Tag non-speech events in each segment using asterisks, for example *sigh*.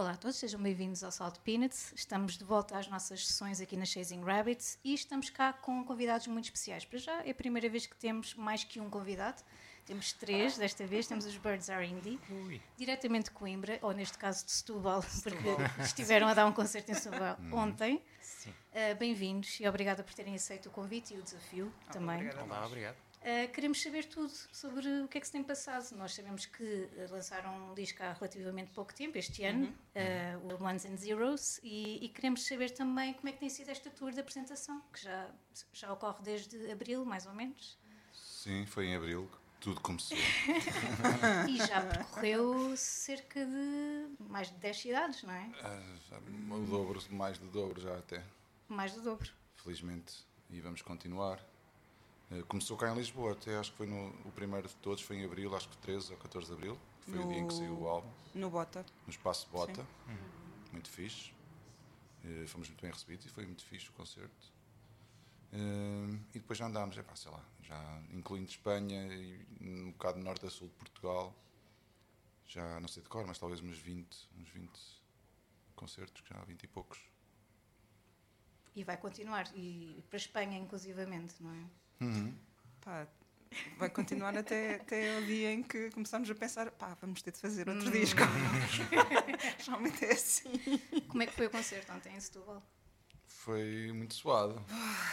Olá a todos, sejam bem-vindos ao Salt Peanuts. Estamos de volta às nossas sessões aqui na Chasing Rabbits e estamos cá com convidados muito especiais. Para já é a primeira vez que temos mais que um convidado. Temos três desta vez. Temos os Birds Are Indie, Ui. diretamente de Coimbra, ou neste caso de Setúbal, porque estiveram a dar um concerto em Setúbal ontem. Sim. Uh, Bem-vindos e obrigada por terem aceito o convite e o desafio também. obrigado. Olá, obrigado. Uh, queremos saber tudo sobre o que é que se tem passado. Nós sabemos que uh, lançaram um disco há relativamente pouco tempo, este ano, uh, o Ones and Zeros, e, e queremos saber também como é que tem sido esta tour de apresentação, que já, já ocorre desde abril, mais ou menos, Sim, foi em abril que tudo começou. *laughs* e já percorreu cerca de mais de 10 cidades, não é? Já o dobro, mais do dobro já até, Mais do dobro. felizmente. E vamos continuar. Ah, Começou cá em Lisboa, até acho que foi no, o primeiro de todos, foi em abril, acho que 13 ou 14 de abril, que foi o dia em que No- saiu o álbum, No Bota. no Espaço Bota. Muito fixe. Eh, Fomos muito bem recebidos e foi muito fixe o concerto. Eh, e depois já andámos, é pá, sei lá, já incluindo Espanha e um bocado norte a sul de Portugal. Já não sei de cor, mas talvez uns 20, uns 20 concertos, já há 20 e poucos. E vai continuar, e para a Espanha, inclusivamente, não é? Uhum. Pá, vai continuar até, até o dia em que começamos a pensar, pá, vamos ter de fazer outro Hum. disco. *laughs* Realmente é assim. Como é que foi o concerto ontem em Setúbal? Foi muito suado.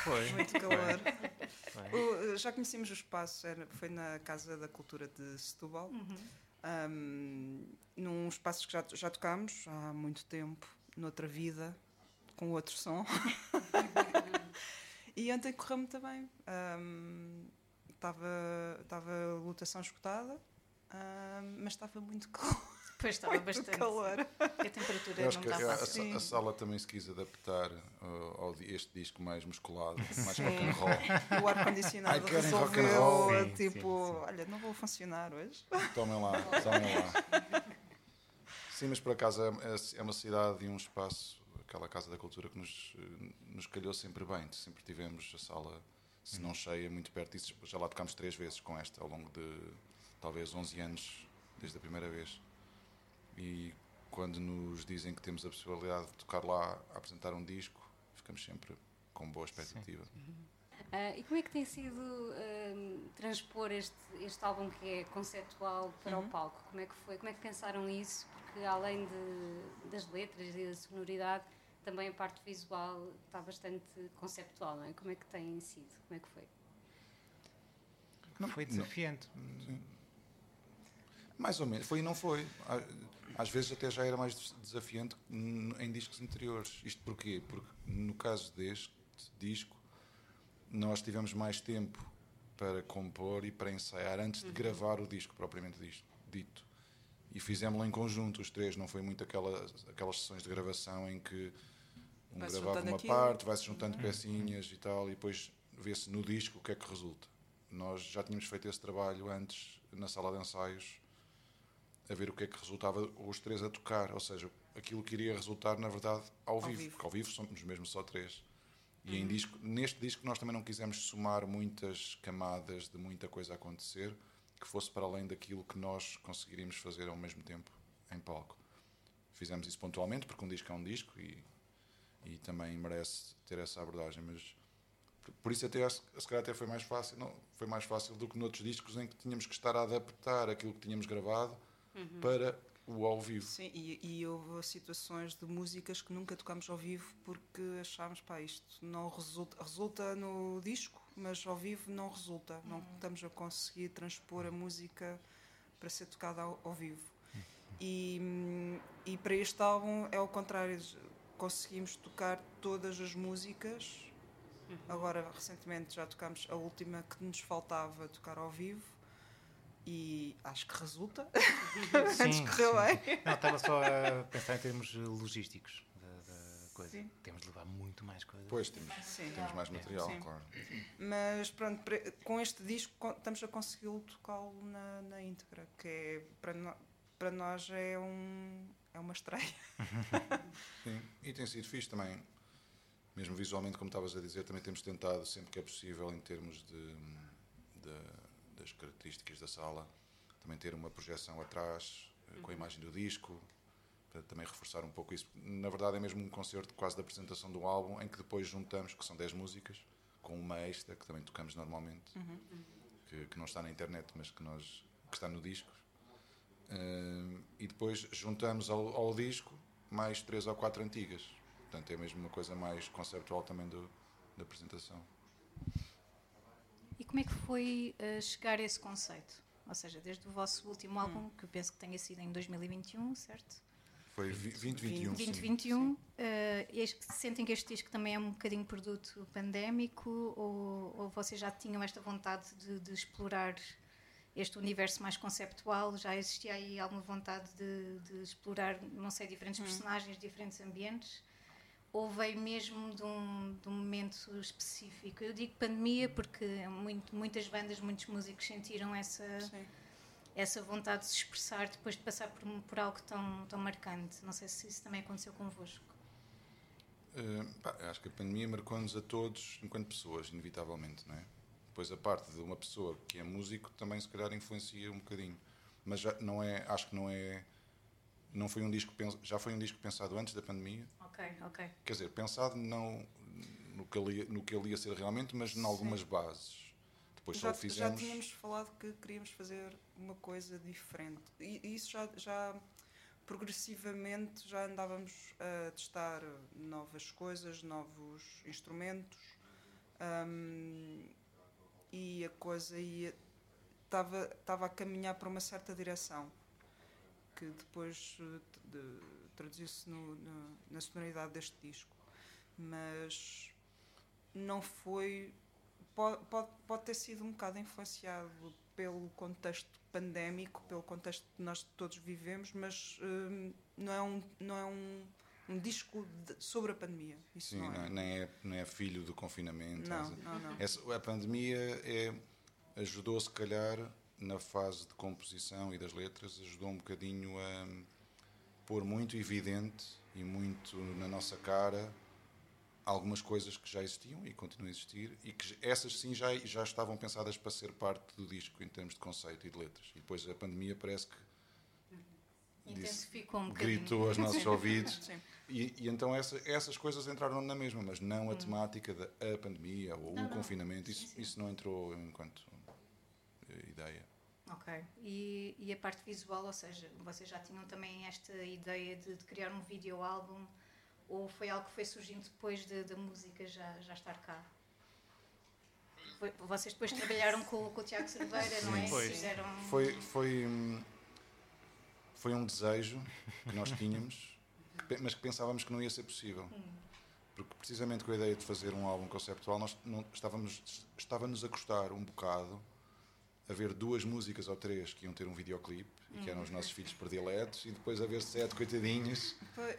Foi. Muito calor. Foi. O- já conhecemos o espaço, era, foi na Casa da Cultura de Setúbal. Uhum. Ahm, num espaço que já, já tocámos há muito tempo, noutra vida, com outro som. *laughs* e ontem correu-me também. Estava estava a lotação esgotada, ahm, mas estava muito calor. Pois estava muito bastante. calor. A temperatura Eu acho não que está a, a- fácil. a sala também se quis adaptar uh, ao este disco mais musculado, mais Sim. rock and roll. *laughs* O ar-condicionado resolveu, roll? Sim, tipo, sim, sim. olha, não vou funcionar hoje. Tomem lá, tomem lá. Sim, mas por acaso é, é- é uma cidade e um espaço, aquela Casa da Cultura, que nos, eh, nos calhou sempre bem. Sempre tivemos a sala, se não cheia, muito perto disso. Já lá tocámos três vezes com esta, ao longo de talvez 11 anos, desde a primeira vez. E quando nos dizem que temos a possibilidade de tocar lá, a apresentar um disco, ficamos sempre com boa expectativa. Ah, e como é que tem sido ahm, transpor este, este álbum que é conceptual para o palco? Como é que foi? Como é que pensaram isso? Porque além de, das letras e da sonoridade, também a parte visual está bastante conceptual, não é? Como é que tem sido? Como é que foi? Não, Foi não. desafiante. Mais ou menos, foi e não foi. Às vezes até já era mais des- desafiante em discos anteriores. Isto porquê? Porque no caso deste disco, nós tivemos mais tempo para compor e para ensaiar antes de gravar o disco propriamente dito. E fizemos-lo em conjunto, os três. Não foi muito aquelas, aquelas sessões de gravação em que um Vai-se gravava uma aquilo. parte, vai-se juntando pecinhas e tal, e depois vê-se no disco o que é que resulta. Nós já tínhamos feito esse trabalho antes na sala de ensaios a ver o que é que resultava os três a tocar, ou seja, aquilo que iria resultar na verdade ao, vivo, vivo. porque ao vivo somos mesmo só três. E em disco, neste disco nós também não quisemos somar muitas camadas de muita coisa a acontecer que fosse para além daquilo que nós conseguiríamos fazer ao mesmo tempo em palco. Fizemos isso pontualmente porque um disco é um disco e, e também merece ter essa abordagem, mas por- por isso até acho que se calhar até foi mais fácil, não, foi mais fácil do que noutros discos em que tínhamos que estar a adaptar aquilo que tínhamos gravado para o ao vivo. Sim, e, e houve situações de músicas que nunca tocámos ao vivo porque achámos, pá, isto não resulta, resulta no disco, mas ao vivo não resulta. Não estamos a conseguir transpor a música para ser tocada ao, ao vivo. E, hum, e para este álbum é o contrário, conseguimos tocar todas as músicas. Agora, recentemente, já tocámos a última que nos faltava tocar ao vivo. E acho que resulta. *laughs* Antes correu bem. Não, estava só a pensar em termos eh, logísticos da, da coisa. Sim. Temos de levar muito mais coisas. Pois temos, Sim. temos mais material, Sim. claro. Mas pronto, com este disco estamos a consegui-lo tocá-lo na, na íntegra, que é, para, no- para nós é, um, é uma estreia. Sim, e tem sido fixe também, mesmo visualmente, como estavas a dizer, também temos tentado, sempre que é possível, em termos de, de- das características da sala, também ter uma projeção atrás, eh, com a imagem do disco, para também reforçar um pouco isso. Na verdade, é mesmo um concerto quase da apresentação do álbum, em que depois juntamos, que são 10 músicas, com uma extra, que também tocamos normalmente, Uhum. que, que não está na internet, mas que, nós, que está no disco. E depois juntamos ao, ao disco mais três ou quatro antigas. Portanto, é mesmo uma coisa mais conceptual também do, da apresentação. E como é que foi uh, chegar a esse conceito? Ou seja, desde o vosso último álbum, que eu penso que tenha sido em 2021, certo? Foi vi- 2021. sim. 2021. uh, sentem que este disco também é um bocadinho produto pandémico ou, ou vocês já tinham esta vontade de, de explorar este universo mais conceptual? Já existia aí alguma vontade de, de explorar, não sei, diferentes personagens, diferentes ambientes? Ou veio mesmo de um, de um momento específico? Eu digo pandemia porque muito- muitas bandas, muitos músicos sentiram essa, Sim. essa vontade de se expressar depois de passar por, por algo tão, tão marcante. Não sei se isso também aconteceu convosco. Eh, pá, acho que a pandemia marcou-nos a todos enquanto pessoas, inevitavelmente, não é? Depois a parte de uma pessoa que é músico também se calhar influencia um bocadinho, mas já não é, acho que não é, não foi um disco já foi um disco pensado antes da pandemia, Ok, ok. quer dizer pensado não no que ele no que ele ia ser realmente, mas em algumas bases. Depois só Já, já fizemos. tínhamos falado que queríamos fazer uma coisa diferente. E e isso já, já progressivamente já andávamos a testar novas coisas, novos instrumentos. hum, e a coisa ia estava estava a caminhar para uma certa direção que depois eh, de- traduziu-se na sonoridade deste disco. Mas não foi pode, pode, pode ter sido um bocado influenciado pelo contexto pandémico pelo contexto que nós todos vivemos mas hum, não é um não é um, um disco de- sobre a pandemia isso Sim, não não é é- nem, é, não é filho do confinamento. não, mas- não, não. Essa- a pandemia é, ajudou, se calhar, na fase de composição e das letras, ajudou um bocadinho a pôr muito evidente e muito na nossa cara algumas coisas que já existiam e continuam a existir e que essas sim já, já estavam pensadas para ser parte do disco em termos de conceito e de letras. E depois a pandemia parece que disse- Intensificou um bocadinho. gritou aos nossos *laughs* ouvidos Sim. E, e então essa- essas coisas entraram na mesma, mas não a temática da a pandemia ou Hum. Não, o não. confinamento. Sim, Isso, sim. isso não entrou enquanto eh, ideia. Ok. E, e a parte visual, ou seja, vocês já tinham também esta ideia de, de criar um vídeo álbum ou foi algo que foi surgindo depois de- da música já, já estar cá? Foi- vocês depois trabalharam com, com o Tiago Cerveira, não é? Pois. Fizeram... Foi, foi, hum, foi um desejo que nós tínhamos, mas que pensávamos que não ia ser possível. Porque precisamente com a ideia de fazer um álbum conceptual, nós não, estávamos, estava-nos a custar um bocado a ver duas músicas ou três que iam ter um videoclipe e que eram os nossos filhos prediletos e depois a ver sete coitadinhos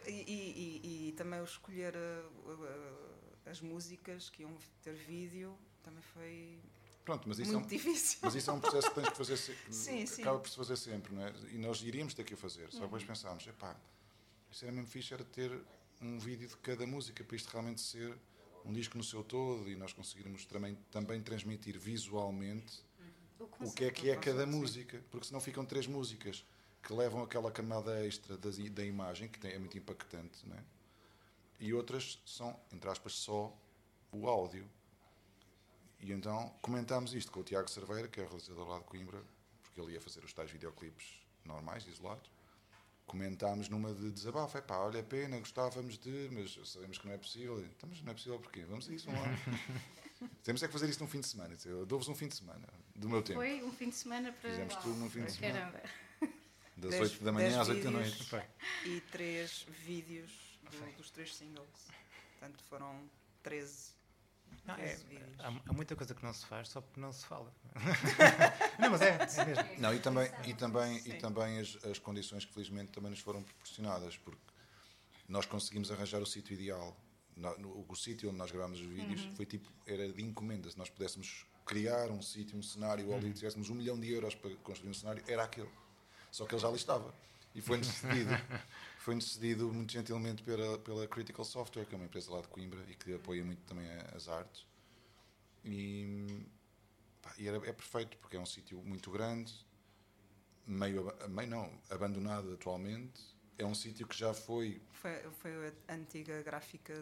E, e- e- e também escolher uh, uh, as músicas que iam ter vídeo também foi Pronto, mas isso, é um, muito difícil. mas isso é um processo que tens que fazer *laughs* Sim, sim. acaba por se fazer sempre, não é? E nós iríamos ter que o fazer, só que depois pensámos, epá, isto era mesmo fixe, era ter um vídeo de cada música para isto realmente ser um disco no seu todo e nós conseguirmos também, também transmitir visualmente o que é que é cada música, porque senão ficam três músicas que levam aquela camada extra das i- da imagem, que tem- é muito impactante, não é? e outras são, entre aspas, só o áudio. E então comentámos isto com o Tiago Cerveira, que é o realizador lá de Coimbra, porque ele ia fazer os tais videoclipes normais, isolados. Comentámos numa de desabafo, é pá, olha a pena, gostávamos de, mas sabemos que não é possível. Então, mas não é possível porquê? Vamos a isso, vamos lá. *laughs* Temos é que fazer isto num fim de semana. Eu dou-vos um fim de semana, do meu tempo. Foi um fim de semana para. Fizemos tudo num fim de semana. Caramba. *laughs* Das Dez- 8 da manhã às 8 da noite. E três vídeos do- dos três singles. Portanto, foram 13. Não, é- 13 vídeos. há, há muita coisa que não se faz só porque não se fala. *laughs* não, mas é, é mesmo. Não, e também, e também, e também as, as condições que felizmente também nos foram proporcionadas, porque nós conseguimos arranjar o sítio ideal. No- no- o sítio onde nós gravámos os vídeos foi tipo, era de encomenda. Se nós pudéssemos criar um sítio, um cenário, ou ali tivéssemos um milhão de euros para construir um cenário, era aquele. Só que ele já ali estava. E foi-nos *laughs* cedido, foi cedido muito gentilmente pela, pela Critical Software, que é uma empresa lá de Coimbra e que apoia muito também as artes. E, pá, e era, é perfeito, porque é um sítio muito grande, meio, meio não, abandonado atualmente, é um sítio que já foi. Foi, foi a antiga gráfica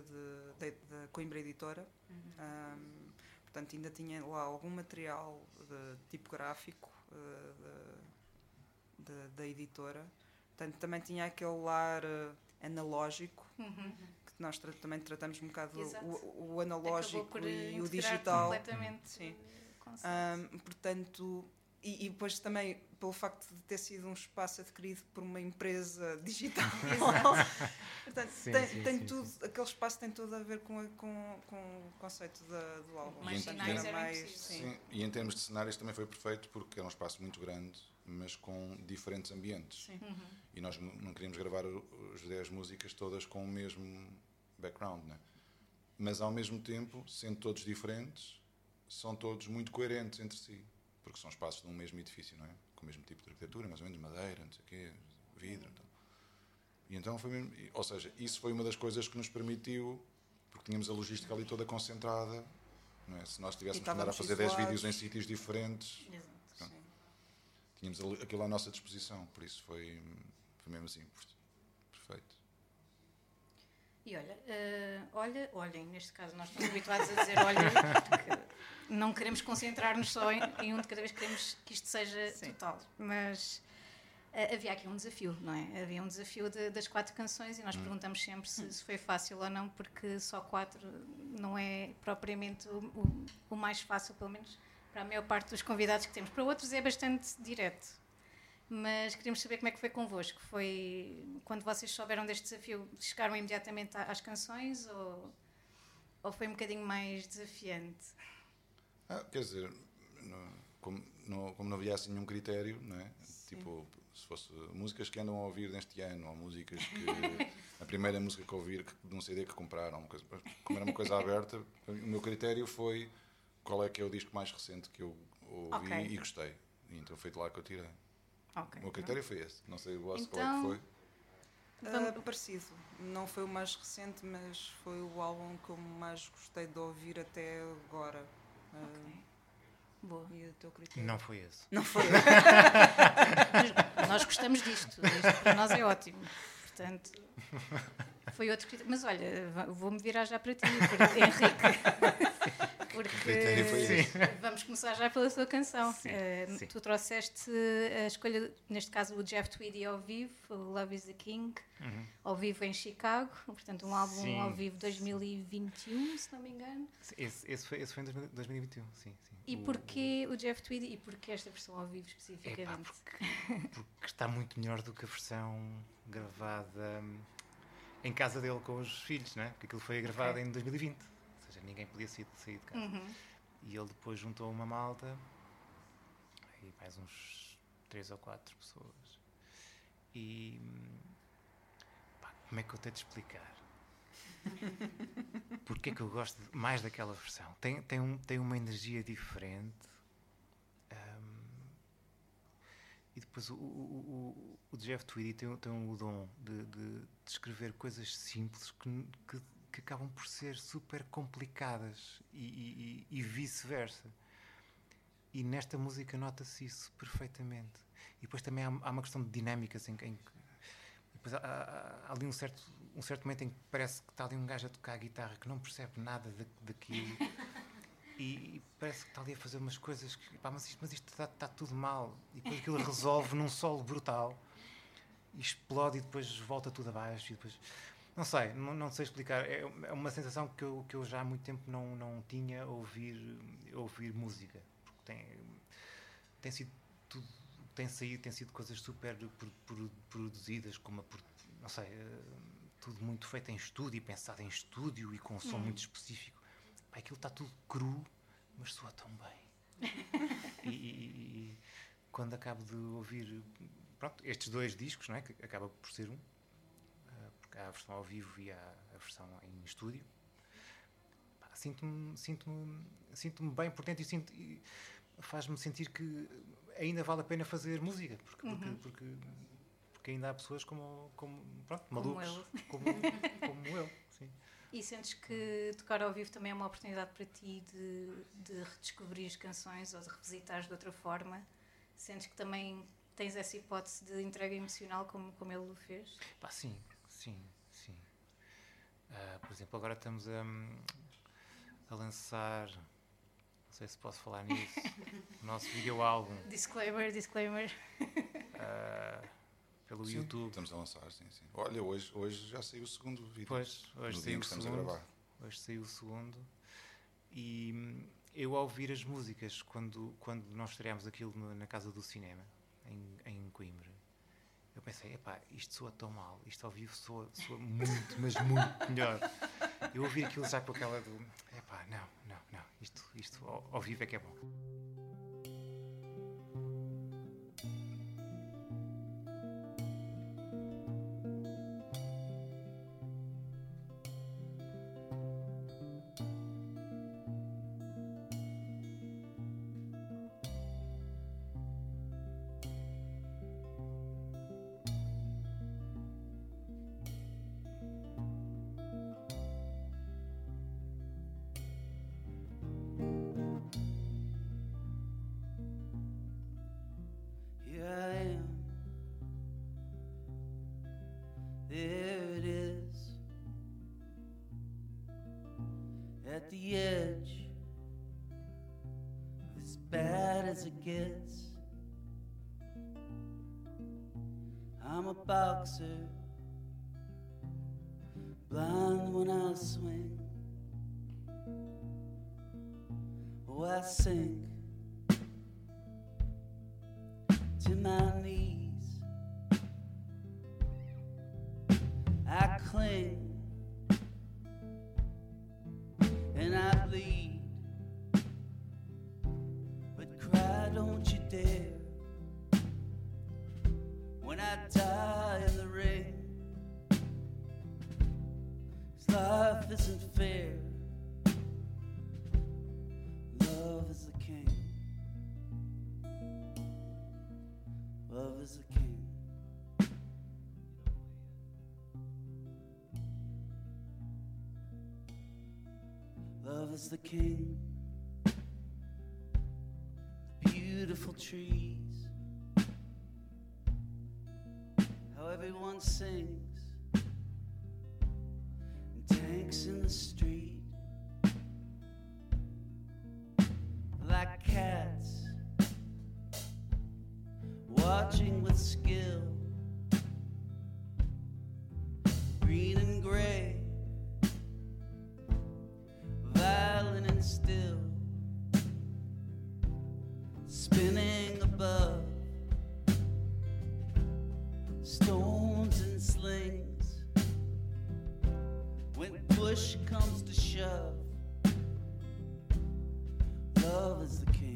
da Coimbra Editora. Um, portanto, ainda tinha lá algum material de tipográfico uh, de, de, da editora. Portanto, também tinha aquele lar uh, analógico, Uhum. que nós tra- também tratamos um bocado o, o analógico e o integrar digital. completamente Sim. o. Ahm, portanto, e, e depois também pelo facto de ter sido um espaço adquirido por uma empresa *laughs* digital. *laughs* portanto, Sim, tem, sim, tem sim, tudo, aquele espaço tem tudo a ver com, a- com, com o conceito da- do álbum. Mais E sinais e em- eram mais, impossíveis. sim. Sim, e em termos de cenários também foi perfeito porque era um espaço muito grande, mas com diferentes ambientes. Sim. E nós não queríamos gravar as 10 músicas todas com o mesmo background, né? Mas ao mesmo tempo, sendo todos diferentes, são todos muito coerentes entre si, porque são espaços de um mesmo edifício, não é? Com o mesmo tipo de arquitetura, mais ou menos madeira, não sei o quê, vidro, então. E então foi mesmo, ou seja, isso foi uma das coisas que nos permitiu, porque tínhamos a logística ali toda concentrada, não é? Se nós tivéssemos que andar a fazer 10 isolados. vídeos em sítios diferentes, Exato. Sim. tínhamos aquilo à nossa disposição, por isso foi, foi mesmo assim, perfeito. E olha, eh, olha, olhem, neste caso nós estamos habituados a dizer olha, porque não queremos concentrar-nos só em, em um de cada vez, queremos que isto seja Sim. total. Mas eh, havia aqui um desafio, não é? Havia um desafio de- das quatro canções e nós perguntamos sempre se, se foi fácil ou não, porque só quatro não é propriamente o, o- o mais fácil, pelo menos para a maior parte dos convidados que temos. Para outros é bastante direto. Mas queríamos saber como é que foi convosco. Foi quando vocês souberam deste desafio, chegaram imediatamente às canções ou, ou foi um bocadinho mais desafiante? Ah, quer dizer, como, não, como não havia assim nenhum critério, não é? Tipo, se fosse músicas que andam a ouvir neste ano, ou músicas que. *laughs* a primeira música que ouvir que, de um CD que compraram, uma coisa, como era uma coisa *laughs* aberta, o meu critério foi qual é que é o disco mais recente que eu ouvi Ok. e gostei. E então foi de lá que eu tirei. Ok. O meu critério foi esse. Não sei o vosso qual Então- é que foi. Vamos- Ah, parecido. Não foi o mais recente, mas foi o álbum que eu mais gostei de ouvir até agora. Ah, Ok. Boa. E o teu critério? Não foi esse. Não foi. *laughs* *laughs* Nós gostamos disto. Isto para nós é ótimo. Portanto, foi outro critério. Mas olha, vou-me virar já para ti, porque, Henrique. *laughs* Porque vamos começar já pela tua canção. Sim, Eh, sim. Tu trouxeste a escolha, neste caso, o Jeff Tweedy ao vivo, o Love is the King, ao vivo em Chicago. Portanto, um álbum Sim. ao vivo 2021, se não me engano. Esse, esse, foi, esse foi em 2000 2021, sim. sim. E O- porquê o Jeff Tweedy e porquê esta versão ao vivo Epá, especificamente? porque, porque está muito melhor do que a versão gravada hum, em casa dele com os filhos, não é? Porque aquilo foi gravado Ok. em 2020. Ninguém podia sair, sair de casa. Uhum. E ele depois juntou uma malta, aí mais uns três ou quatro pessoas. E pá, como é que eu tenho de explicar? *laughs* Porque é que eu gosto mais daquela versão? Tem, tem, um, tem uma energia diferente. hum, e depois o, o, o, o Jeff Tweedy tem, tem o dom de, de, de escrever coisas simples que, que, que acabam por ser super complicadas e, e- e- vice-versa. E nesta música nota-se isso perfeitamente. E depois também há, há uma questão de dinâmicas em, que- depois há, há- há ali um certo, um certo momento em que parece que está ali um gajo a tocar a guitarra que não percebe nada da- daquilo. E, *laughs* e parece que está ali a fazer umas coisas que, pá, mas isto, mas isto está, está tudo mal. E depois aquilo resolve num solo brutal e explode e depois volta tudo abaixo. E depois, não sei, não, não sei explicar. É, é uma sensação que eu, que eu já há muito tempo não, não tinha ouvir, ouvir música. Porque tem, tem sido tudo, tem saído, tem sido coisas super pro- pro- produzidas, como a, não sei, eh, tudo muito feito em estúdio e pensado em estúdio e com um som muito específico. Pá, aquilo está tudo cru, mas soa tão bem. *laughs* e, e- e- quando acabo de ouvir pronto, estes dois discos, não é? que acaba por ser um, há a versão ao vivo e há a versão em estúdio, sinto-me sinto sinto bem por dentro e, e faz-me sentir que ainda vale a pena fazer música, porque, porque, porque, porque ainda há pessoas como, como, pronto, Como malucos, *laughs* como, como eu. Sim. E sentes que tocar ao vivo também é uma oportunidade para ti de, de redescobrir as canções ou de revisitares de outra forma? Sentes que também tens essa hipótese de entrega emocional como, como ele o fez? Pá, sim, sim, sim. Uh, por exemplo, agora estamos a, a lançar, não sei se posso falar nisso, *laughs* o nosso vídeo álbum. Disclaimer, disclaimer. Uh, pelo Sim, YouTube. Estamos a lançar, sim, sim. Olha, hoje, hoje já saiu o segundo vídeo. Pois, hoje saiu o que estamos a segundo. gravar. Hoje saiu o segundo. E hum, eu, ao ouvir as músicas, quando, quando nós estreámos aquilo na Casa do Cinema, em, em Coimbra, pensei, epá, isto soa tão mal, isto ao vivo soa, soa muito, mas muito melhor. Eu ouvi aquilo já com aquela do, epá, não, não, não, isto, isto ao, ao vivo é que é bom. Is the king. Beautiful trees. How everyone sings. And tanks in the street. Comes to shove, love is the king.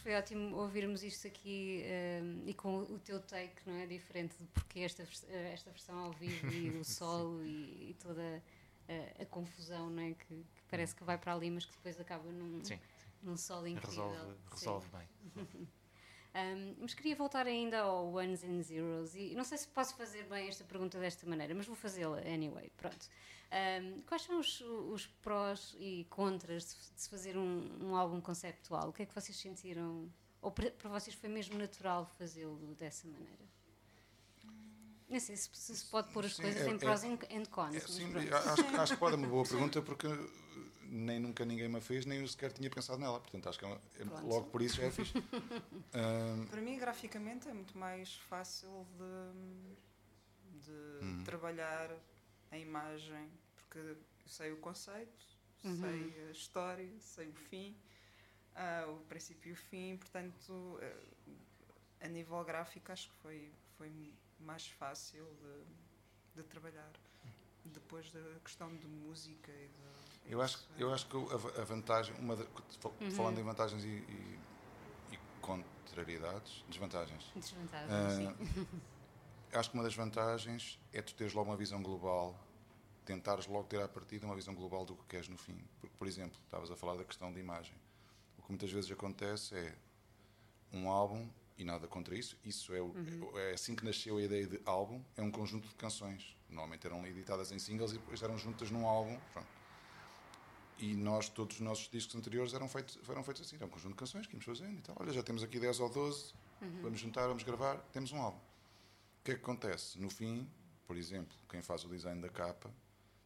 Foi ótimo ouvirmos isto aqui um, e com o teu take, não é? Diferente de porque esta, esta versão ao vivo e o *laughs* solo e, e, toda a, a, confusão, não é? Que, que, parece que vai para ali, mas que depois acaba num, sim, sim. num solo incrível. Resolve, resolve bem. *laughs* Um, mas queria voltar ainda ao Ones and Zeros e não sei se posso fazer bem esta pergunta desta maneira, mas vou fazê-la anyway. Pronto. Um, quais são os, os, prós e contras de, se fazer um, um, álbum conceptual? O que é que vocês sentiram? Ou para, para vocês foi mesmo natural fazê-lo dessa maneira? Não sei se, se, pode pôr as sim, coisas é, em prós é, and cons. É, sim, acho, acho que pode, é uma boa pergunta porque nem nunca ninguém me fez, nem eu sequer tinha pensado nela. Portanto, acho que é, é logo por isso já é fixe. *laughs* um, Para mim, graficamente, é muito mais fácil de, de hum. trabalhar a imagem, porque eu sei o conceito, uhum. sei a história, sei o fim, uh, o princípio e o fim, portanto, uh, a nível gráfico, acho que foi, foi mais fácil de, de trabalhar. Depois da questão de música e de. Eu acho, eu acho que a, vantagem, uma de, uhum. falando em vantagens e, e, e, contrariedades, desvantagens. Desvantagens, uh, sim. Acho que uma das vantagens é tu teres logo uma visão global, tentares logo ter à partida uma visão global do que queres no fim. Porque, por exemplo, estavas a falar da questão de imagem. O que muitas vezes acontece é um álbum, e nada contra isso, isso é, o, uhum. é assim que nasceu a ideia de álbum, é um conjunto de canções. Normalmente eram editadas em singles e depois eram juntas num álbum. Pronto. E nós, todos os nossos discos anteriores eram feitos, foram feitos assim. Era um conjunto de canções que íamos fazendo e tal. Olha, já temos aqui 10 ou 12, uhum. vamos juntar, vamos gravar, temos um álbum. O que é que acontece? No fim, por exemplo, quem faz o design da capa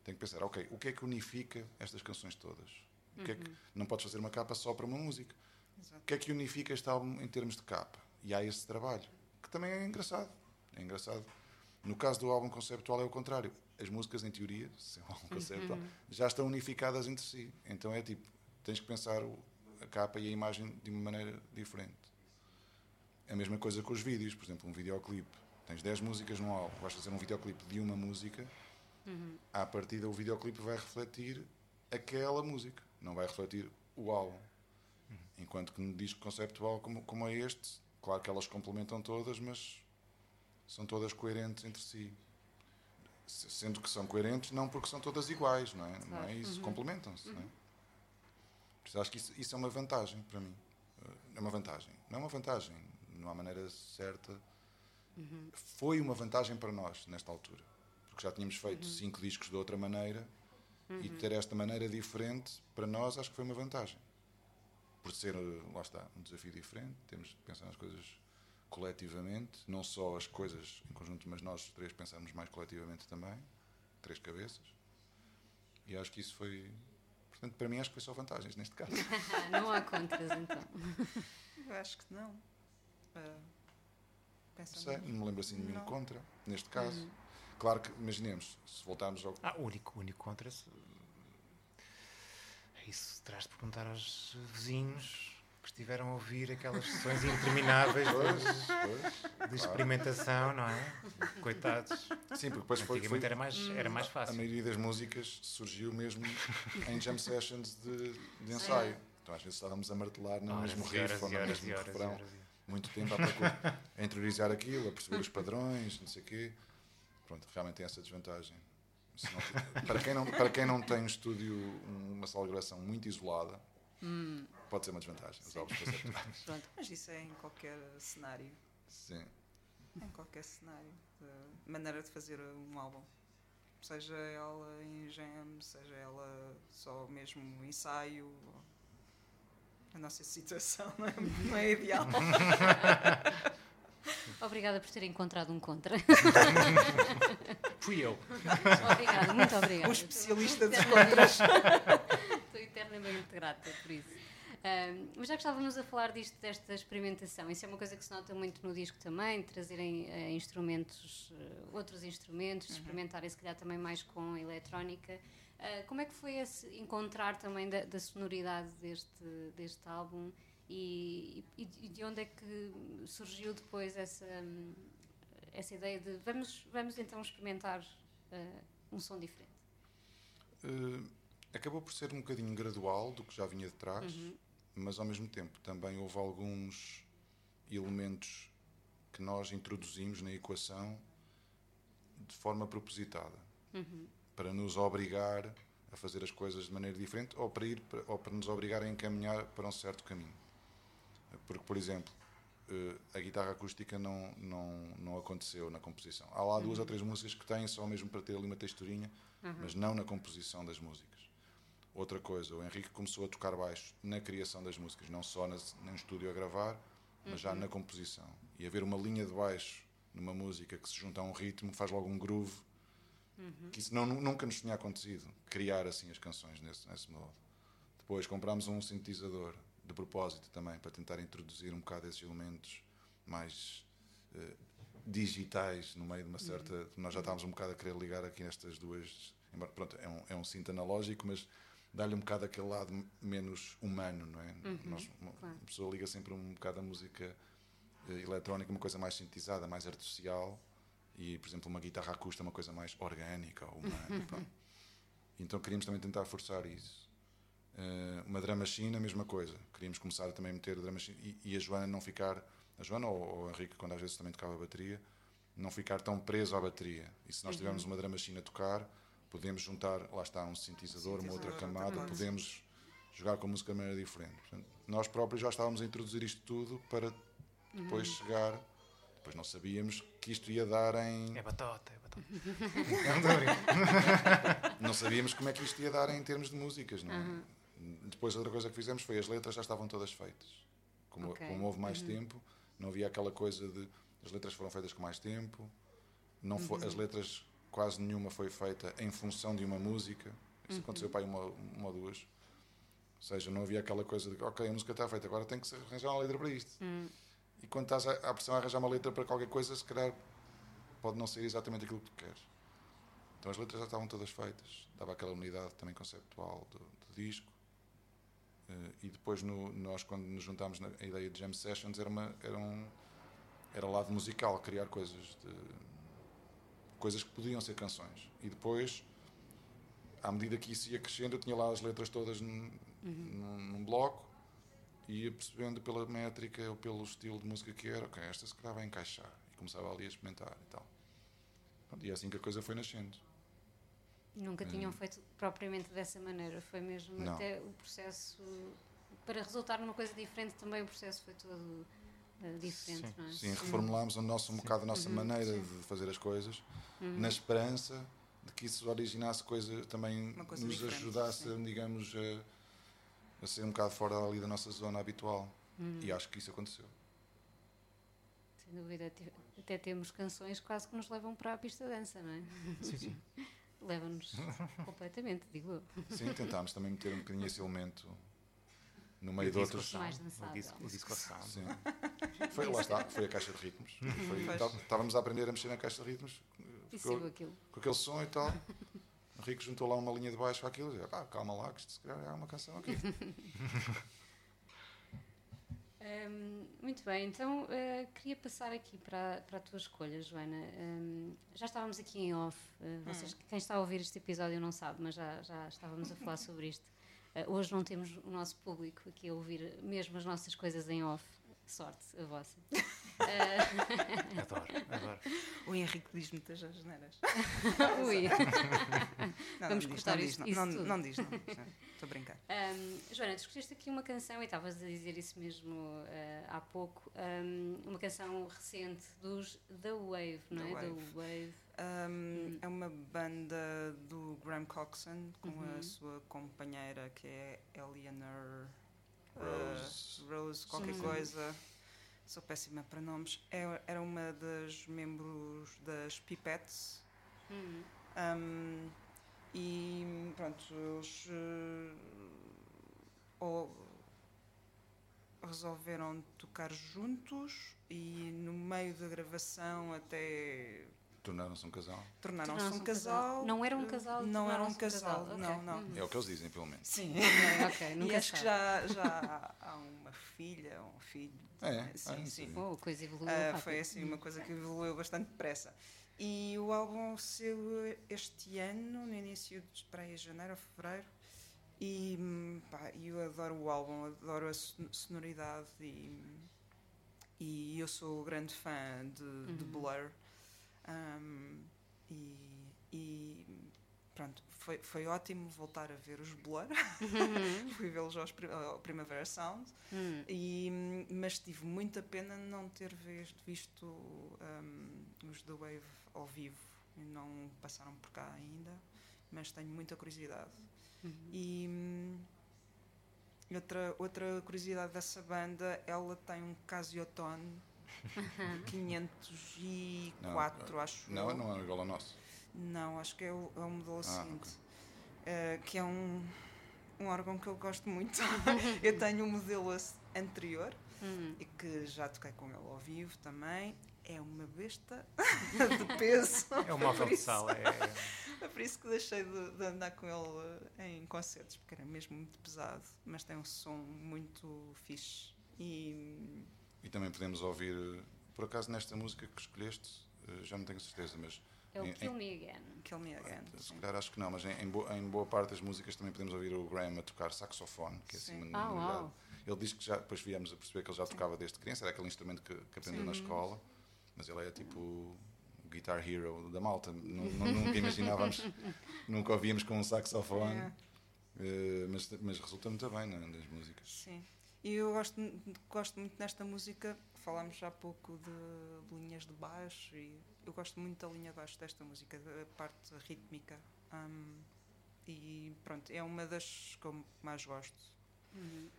tem que pensar, ok, o que é que unifica estas canções todas? O que é que, uhum. não podes fazer uma capa só para uma música. Exato. O que é que unifica este álbum em termos de capa? E há esse trabalho, que também é engraçado. É engraçado. No caso do álbum conceptual é o contrário. As músicas, em teoria, *laughs* se é um conceptual, uhum. já estão unificadas entre si. Então é tipo, tens que pensar a capa e a imagem de uma maneira diferente. A mesma coisa com os vídeos, por exemplo, um videoclipe Tens 10 músicas num álbum, vais fazer um videoclipe de uma música, uhum. à partida o videoclipe vai refletir aquela música, não vai refletir o álbum. Uhum. Enquanto que no disco conceptual como, como é este, claro que elas complementam todas, mas são todas coerentes entre si. Sendo que são coerentes, não porque são todas iguais, não é? Não é isso, uhum. complementam-se. Uhum. Não é? Acho que isso, isso, é uma vantagem para mim. É uma vantagem. Não é uma vantagem, não há maneira certa Uhum. Foi uma vantagem para nós nesta altura, porque já tínhamos feito uhum. cinco discos de outra maneira uhum. e ter esta maneira diferente para nós acho que foi uma vantagem. Por ser, lá está, um desafio diferente, temos de pensar nas coisas coletivamente, não só as coisas em conjunto, mas nós três pensamos mais coletivamente também, três cabeças. E acho que isso foi. Portanto, para mim, acho que foi só vantagens neste caso. *laughs* não há contras, então. Eu acho que não. Uh, Sei, não me lembro assim de nenhum não. contra, neste caso. Uhum. Claro que, imaginemos, se voltarmos ao. Ah, o único, único contra. Se... É isso terás de perguntar aos vizinhos que estiveram a ouvir aquelas sessões intermináveis de, de experimentação, não é? Coitados. Sim, porque depois foi, foi, era, mais, era mais fácil. A maioria das músicas surgiu mesmo em jam sessions de, de ensaio. Então às vezes estávamos a martelar no mesmo riff ou no mesmo refrão muito tempo a, procurar, a interiorizar aquilo, a perceber os padrões, não sei o quê. Pronto, realmente tem essa desvantagem. Não, para, quem não, para quem não tem um estúdio, uma sala de gravação muito isolada, hum. pode ser uma desvantagem. Os álbuns *laughs* Pronto, mas isso é em qualquer cenário. Sim. Em qualquer cenário. De maneira de fazer um álbum. Seja ela em jam, seja ela só mesmo ensaio, a nossa *laughs* situação não é, não é ideal. *laughs* Obrigada por ter encontrado um contra. Fui eu. Obrigada, muito obrigada. Um especialista dos contras. Eternamente grata por isso. Um, mas já que estávamos a falar disto, desta experimentação, isso é uma coisa que se nota muito no disco também, trazerem uh, instrumentos, uh, outros instrumentos, uhum. experimentarem se calhar também mais com eletrónica. Ah, como é que foi esse encontrar também da, da sonoridade deste, deste álbum e, e, e, de onde é que surgiu depois essa, essa ideia de vamos, vamos então experimentar uh, um som diferente? Acabou por ser um bocadinho gradual do que já vinha de trás. Uhum. mas ao mesmo tempo também houve alguns elementos que nós introduzimos na equação de forma propositada para nos obrigar a fazer as coisas de maneira diferente ou para ir ou para nos obrigar a encaminhar para um certo caminho porque por exemplo eh, a guitarra acústica não, não, não aconteceu na composição. Há lá duas ou três músicas que têm só mesmo para ter ali uma texturinha, mas não na composição das músicas. Outra coisa, o Henrique começou a tocar baixo na criação das músicas, não só no estúdio a gravar, mas já na composição. E haver uma linha de baixo numa música que se junta a um ritmo, faz logo um groove, que isso não, nunca nos tinha acontecido, criar assim as canções nesse, nesse modo. Depois comprámos um sintetizador de propósito também para tentar introduzir um bocado esses elementos mais eh, digitais no meio de uma certa. Nós já estávamos um bocado a querer ligar aqui nestas duas. Pronto, é um, é um cinto analógico, mas dá-lhe um bocado aquele lado menos humano, não é? Nós- uma, claro. pessoa liga sempre um bocado a música eh, eletrónica, uma coisa mais sintetizada, mais artificial, e, por exemplo, uma guitarra acústica é uma coisa mais orgânica, humana. pronto. Então queríamos também tentar forçar isso. Eh, uma drum machine, a mesma coisa. Queríamos começar a também meter drum machine e, e a Joana não ficar, a Joana ou, ou o Henrique, quando às vezes também tocava a bateria, não ficar tão preso à bateria. E se nós tivermos uma drum machine a tocar, podemos juntar, lá está, um sintetizador, uma outra camada, podemos jogar com a música de maneira diferente. Portanto, nós próprios já estávamos a introduzir isto tudo para depois chegar. Depois não sabíamos que isto ia dar em. É batota, é batota. é um *laughs* não sabíamos como é que isto ia dar em termos de músicas. Não é? Depois, outra coisa que fizemos foi as letras já estavam todas feitas. Como, Ok. como houve mais tempo, não havia aquela coisa de. As letras foram feitas com mais tempo, não as letras, quase nenhuma foi feita em função de uma música. Isso aconteceu para aí uma, uma ou duas. Ou seja, não havia aquela coisa de, ok, a música está feita, agora tem que se arranjar uma letra para isto. E quando estás à pressão a arranjar uma letra para qualquer coisa, se calhar pode não ser exatamente aquilo que tu queres. Então as letras já estavam todas feitas, dava aquela unidade também conceptual do, do disco. Eh, e depois no- nós quando nos juntámos na ideia de jam sessions era uma era um era lado musical, criar coisas de coisas que podiam ser canções. E depois à medida que isso ia crescendo, eu tinha lá as letras todas num, num, num bloco e ia percebendo pela métrica ou pelo estilo de música que era, ok, esta se calhar vai encaixar. E começava ali a experimentar e tal. E é assim que a coisa foi nascendo. Nunca tinham feito propriamente dessa maneira, foi mesmo Não. até o processo. Para resultar numa coisa diferente, também o processo foi todo eh, diferente, Sim. não é? Sim, reformulámos o nosso, um bocado a nossa maneira de fazer as coisas, na esperança de que isso originasse coisa também coisa nos ajudasse, sim. digamos, a, a ser um bocado fora ali da nossa zona habitual. E acho que isso aconteceu. Sem dúvida, até temos canções que quase que nos levam para a pista de dança, não é? Sim, sim. *laughs* Levam-nos completamente, digo eu. Sim, tentámos também meter um bocadinho esse elemento no meio de outros. Mais sound, dançável. O disco, o disco sound. Sim. Foi, lá está, foi a caixa de ritmos. *laughs* Foi- tá- Estávamos a aprender a mexer na caixa de ritmos. E Ficou- aquilo. com aquele som e tal. O Rico juntou lá uma linha de baixo àquilo e disse, ah, calma lá, que isto se calhar é uma canção aqui. *laughs* Hum, muito bem, então eh, queria passar aqui para, para a tua escolha, Joana. Hum, já estávamos aqui em off, eh, vocês, quem está a ouvir este episódio não sabe, mas já, já estávamos a falar sobre isto. Eh, hoje não temos o nosso público aqui a ouvir mesmo as nossas coisas em off. Sorte, a vossa. *laughs* Adoro, adoro. O Henrique diz muitas asneiras. *laughs* Ui. Não, *laughs* Vamos não diz, cortar não isso não, não diz, não diz. não. Estou a brincar. Hum, Joana, tu escolheste aqui uma canção e estavas a dizer isso mesmo eh, há pouco. hum, uma canção recente dos The Wave, não The é? Wave. The Wave. Um, É uma banda do Graham Coxon com Uhum. a sua companheira que é Eleanor uh, Rose. Rose, qualquer Sim. coisa. Sou péssima para nomes. É- Era uma das membros das Pipettes. Hum. Um, e pronto, eles uh, ou resolveram tocar juntos e no meio da gravação até Tornaram-se um casal. tornaram-se um um casal. casal. Não era um casal, Não era um casal. casal, não, não. Uhum. É o que eles dizem, pelo menos. Sim. *laughs* ok, e nunca acho que sabe. já, já *laughs* há uma filha, um filho. É, sim, ah, sim. sim. Oh, a coisa evoluiu Ah, foi assim uma coisa que evoluiu bastante depressa. E o álbum saiu este ano, no início de para aí, janeiro ou fevereiro, E hum, pá, eu adoro o álbum, adoro a son- sonoridade e, e eu sou grande fã de, de Blur. Um, e, e pronto, foi, foi ótimo voltar a ver os Blur. *laughs* Fui vê-los pri- ao Primavera Sound. Hum. E, mas tive muita pena não ter ves- visto hum, os The Wave ao vivo. E Não passaram por cá ainda, mas tenho muita curiosidade. E hum, outra, outra curiosidade dessa banda, ela tem um Casiotone *laughs* 504, acho Não, eu. não é igual ao nosso. Não, acho que é o, é o modelo Ah, seguinte. Eh, que é um, um órgão que eu gosto muito. *laughs* eu tenho um modelo anterior Hum. e que já toquei com ele ao vivo também. É uma besta *laughs* de peso. É um móvel Por de sala. É, É por isso que deixei de, de andar com ele eh, em concertos, porque era mesmo muito pesado, mas tem um som muito fixe. E E também podemos ouvir, eh, por acaso nesta música que escolheste, eh, já não tenho certeza, mas É o Em- Kill Me Again. Kill Me Again. se sim. calhar acho que não, mas em, em boa, em boa parte das músicas também podemos ouvir o Graham a tocar saxofone, que é assim Sim. uma Ah, novidade. Ele diz que já, depois viemos a perceber que ele já tocava desde criança, era aquele instrumento que, que aprendeu na escola, mas ele é tipo o guitar hero da malta. Nu- nu- nunca imaginávamos, *laughs* nunca ouvíamos com um saxofone, É. eh, mas, mas resulta muito bem né, nas músicas. Sim. E eu gosto, gosto muito nesta música, falámos já há pouco de, linhas de baixo e eu gosto muito da linha de baixo desta música, da parte rítmica. Hum, e pronto, é uma das que eu mais gosto. Uhum.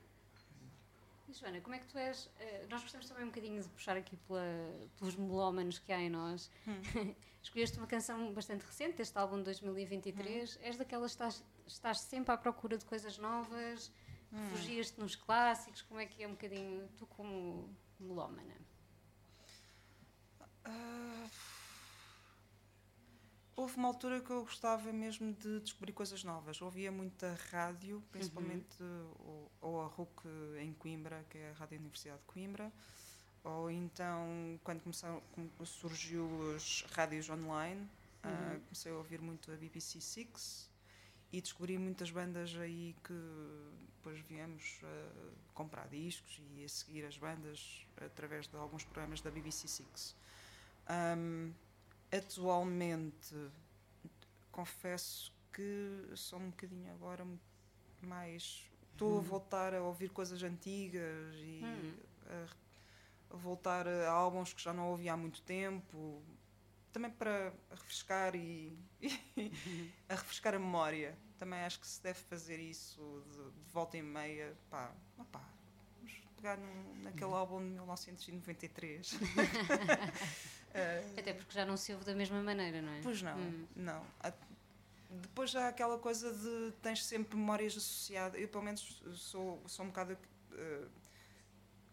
E Joana, como é que tu és? eh, nós gostamos também um bocadinho de puxar aqui pela- pelos melómanos que há em nós. *laughs* Escolheste uma canção bastante recente, este álbum de 2023. És daquelas que estás, estás sempre à procura de coisas novas, refugias-te nos clássicos. Como é que é um bocadinho tu como melómana? Ah, houve uma altura que eu gostava mesmo de descobrir coisas novas. Ouvia muita rádio, principalmente ou, ou a RUC em Coimbra, que é a Rádio Universidade de Coimbra, ou então quando começaram, surgiu os rádios online, ah, comecei a ouvir muito a BBC Six e descobri muitas bandas aí que depois viemos ah, comprar discos e a seguir as bandas através de alguns programas da BBC Six. Ahm, atualmente, confesso que sou um bocadinho agora mais. Estou a voltar a ouvir coisas antigas e Hum. a, a voltar a álbuns que já não ouvi há muito tempo, também para refrescar e, *laughs* a refrescar a memória. Também acho que se deve fazer isso de, de volta e meia. Pá, opá, vamos pegar num- naquele álbum de 1993. *laughs* Até porque já não se ouve da mesma maneira, não é? Pois não, Hum. não. Depois já há aquela coisa de tens sempre memórias associadas. Eu, pelo menos, sou, sou um bocado. eh,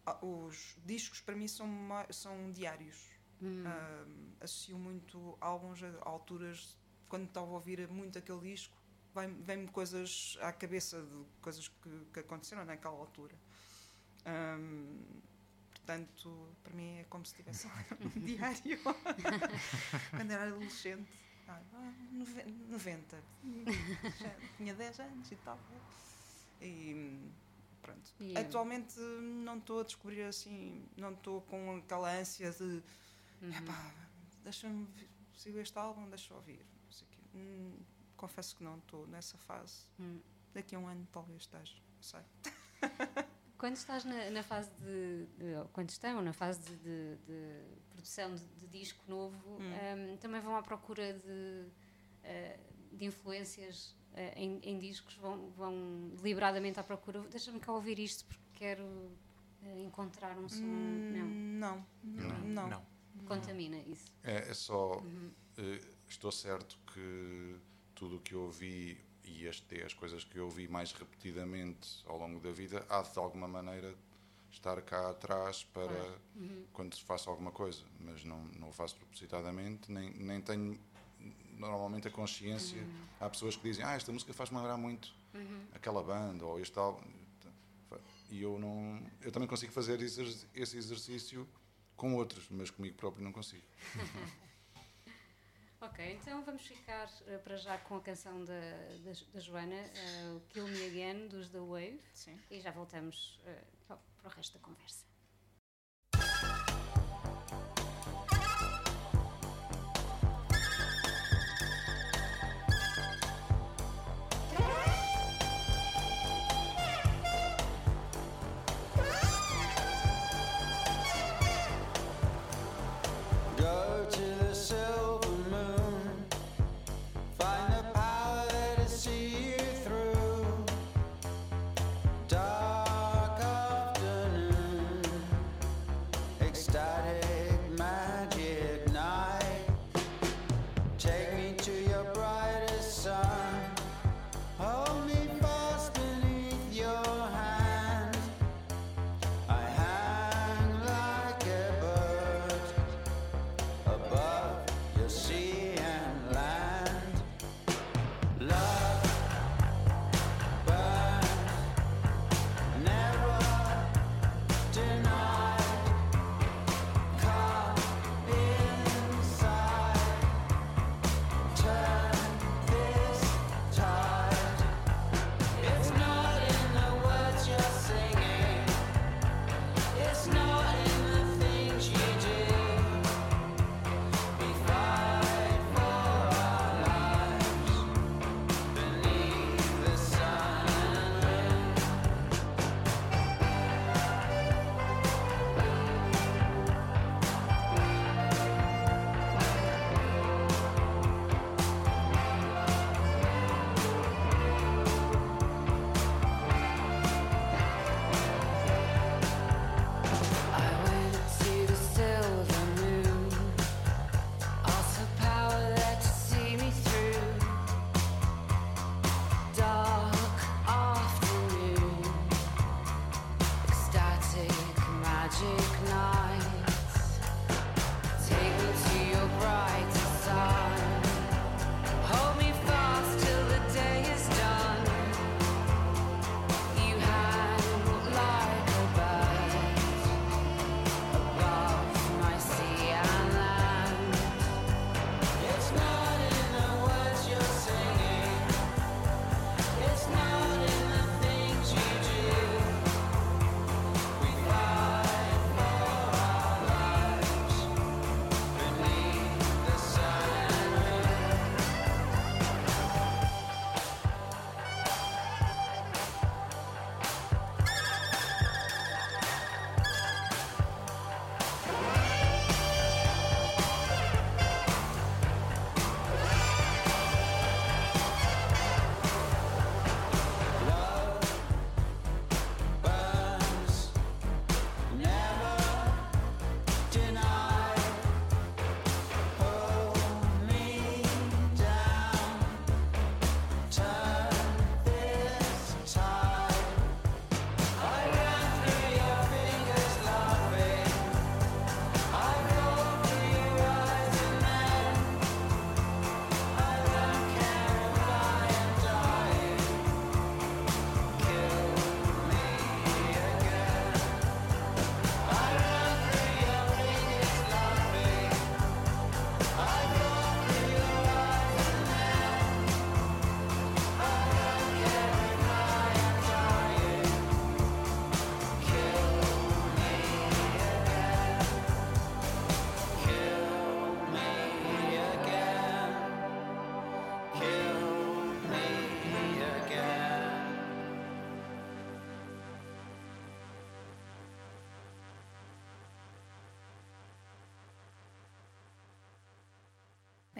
ah, os discos, para mim, são, são diários. Hum. Ah, associo muito álbuns a alturas. Quando estava a ouvir muito aquele disco, vem-me coisas à cabeça de coisas que, que aconteceram naquela altura. Portanto, para mim é como se estivesse um *laughs* diário. *laughs* Quando era adolescente. Ah, ah, noven- 90. Já tinha 10 anos e tal. E pronto. E, Atualmente não estou a descobrir assim, não estou com aquela ânsia de Uhum. deixa-me vi- sigo este álbum, deixa eu ouvir. não sei o quê. Confesso que não estou nessa fase. Hum. Daqui a um ano talvez esteja, não sei. *laughs* Quando estás na, na fase de, de- Quando estão na fase de, de- de produção de, de disco novo, Hum. hum, também vão à procura de, eh, de influências eh, em, em discos, vão, vão deliberadamente à procura. Deixa-me cá ouvir isto porque quero eh, encontrar um som. Hum, Não, não, Não. não. não. contamina isso. É, é só. eh, estou certo que tudo o que eu ouvi e as, as coisas que eu ouvi mais repetidamente ao longo da vida há de alguma maneira estar cá atrás para quando se faça alguma coisa, mas não, não o faço propositadamente, nem, nem tenho normalmente a consciência. Há pessoas que dizem, ah, esta música faz-me lembrar muito aquela banda ou este álbum. E eu não. Eu também consigo fazer esse exercício com outros, mas comigo próprio não consigo. *laughs* Ok, então vamos ficar uh, para já com a canção da, da, da Joana, uh, Kill Me Again, dos The Wave. Sim. E já voltamos uh, para, para o resto da conversa.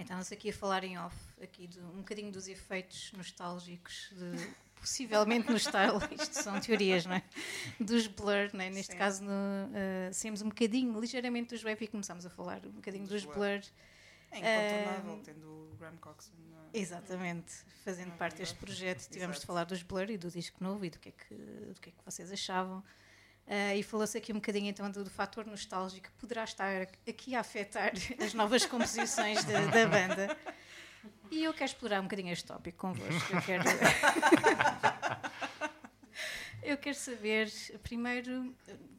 Bem, estamos aqui a falar em off, aqui de, um bocadinho dos efeitos nostálgicos de possivelmente no style, *laughs* isto são teorias, não é? Dos Blur, não é? neste Sim. caso no, uh, saímos um bocadinho, ligeiramente dos Wave e começámos a falar um bocadinho dos Dos Blur. É incontornável, Ah, tendo o Graham Coxon. Exatamente, fazendo Não, parte deste projeto, tivemos de Exato. falar dos Blur e do disco novo e do que é que, do que, é que vocês achavam. Ah, e falou-se aqui um bocadinho então do, do fator nostálgico que poderá estar aqui a afetar *laughs* as novas composições da, da banda. E eu quero explorar um bocadinho este tópico convosco. Eu quero, *laughs* eu quero saber, primeiro,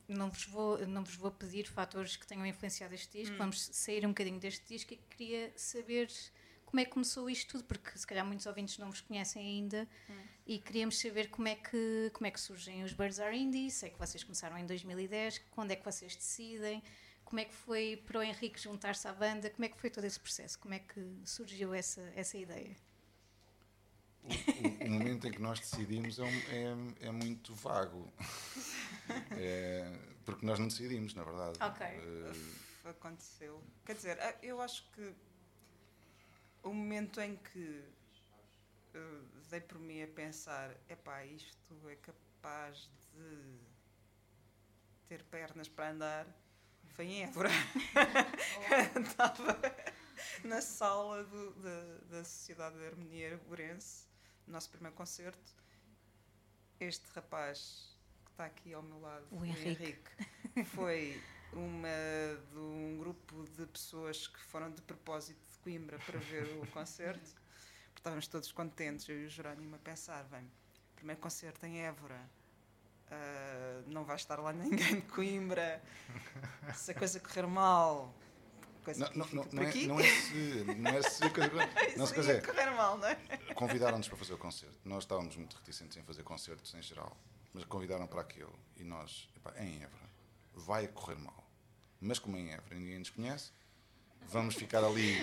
não vos, vou, não vos vou pedir fatores que tenham influenciado este Hum. disco, vamos sair um bocadinho deste disco e queria saber como é que começou isto tudo, porque se calhar muitos ouvintes não vos conhecem ainda Hum. e queríamos saber como é, que, como é que surgem os Birds Are Indie, sei que vocês começaram em 2010, quando é que vocês decidem, como é que foi para o Henrique juntar-se à banda, como é que foi todo esse processo, como é que surgiu essa, essa ideia? O, o momento em que nós decidimos é, um- é- é muito vago. É, porque nós não decidimos, na verdade. Ok. Eh, aconteceu. Quer dizer, eu acho que o momento em que eh, dei por mim a pensar, epá, isto é capaz de ter pernas para andar, foi em Évora. *laughs* *laughs* Estava na sala do- da, da Sociedade de Harmonia no nosso primeiro concerto. Este rapaz que está aqui ao meu lado, O Henrique. Henrique, foi uma de um grupo de pessoas que foram de propósito Coimbra para ver o concerto. Porque Estávamos todos contentes, eu e o Jerónimo a pensar, bem, primeiro concerto em Évora, ah, não vai estar lá ninguém de Coimbra, se a coisa correr mal, coisa Não, não, não, é, não é se. Não é se. *laughs* Não se correr mal, não é? convidaram-nos para fazer o concerto. Nós estávamos muito reticentes em fazer concertos em geral, mas convidaram para aquele e nós, epá, é em Évora, vai correr mal. Mas como é em Évora ninguém nos conhece, vamos ficar ali